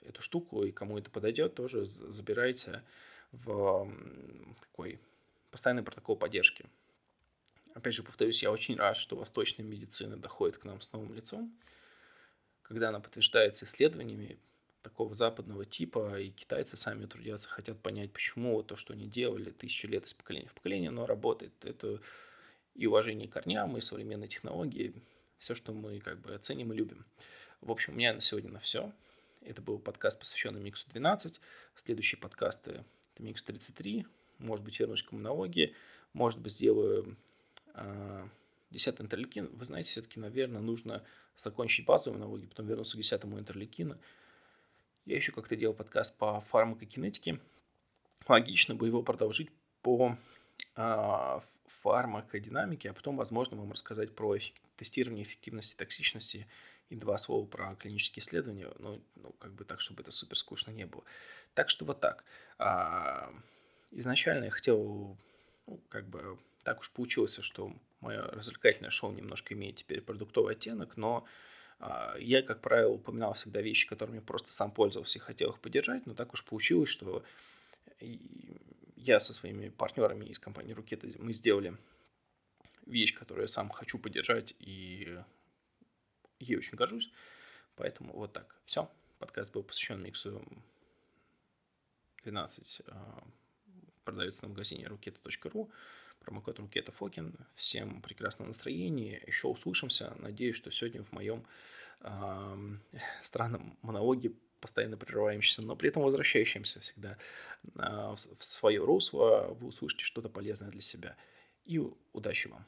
эту штуку, и кому это подойдет, тоже забирайте в такой постоянный протокол поддержки. Опять же, повторюсь, я очень рад, что восточная медицина доходит к нам с новым лицом, когда она подтверждается исследованиями, такого западного типа, и китайцы сами трудятся, хотят понять, почему то, что они делали тысячи лет из поколения в поколение, оно работает. Это и уважение к корням, и современные технологии, все, что мы как бы оценим и любим. В общем, у меня на сегодня на все. Это был подкаст, посвященный Миксу 12. Следующие подкасты – это Микс 33. Может быть, вернусь к коммунологии. Может быть, сделаю э, 10 интерлейкин. Вы знаете, все-таки, наверное, нужно закончить базовую налоги, потом вернуться к 10 интерлейкину. Я еще как-то делал подкаст по фармакокинетике. Логично бы его продолжить по а, фармакодинамики, а потом, возможно, вам рассказать про эффект, тестирование эффективности, токсичности и два слова про клинические исследования, ну, ну, как бы так, чтобы это супер скучно не было. Так что вот так. А, изначально я хотел, ну, как бы так уж получилось, что мое развлекательное шоу немножко имеет теперь продуктовый оттенок, но а, я, как правило, упоминал всегда вещи, которыми просто сам пользовался и хотел их поддержать, но так уж получилось, что я со своими партнерами из компании Рукета мы сделали вещь, которую я сам хочу поддержать и ей очень горжусь. Поэтому вот так. Все. Подкаст был посвящен миксу 12. А, продается на магазине ruketa.ru. Промокод Рукета Фокин. Всем прекрасного настроения. Еще услышимся. Надеюсь, что сегодня в моем э, странном монологе постоянно прерывающимся, но при этом возвращающимся всегда э, в свое русло, вы услышите что-то полезное для себя. И удачи вам!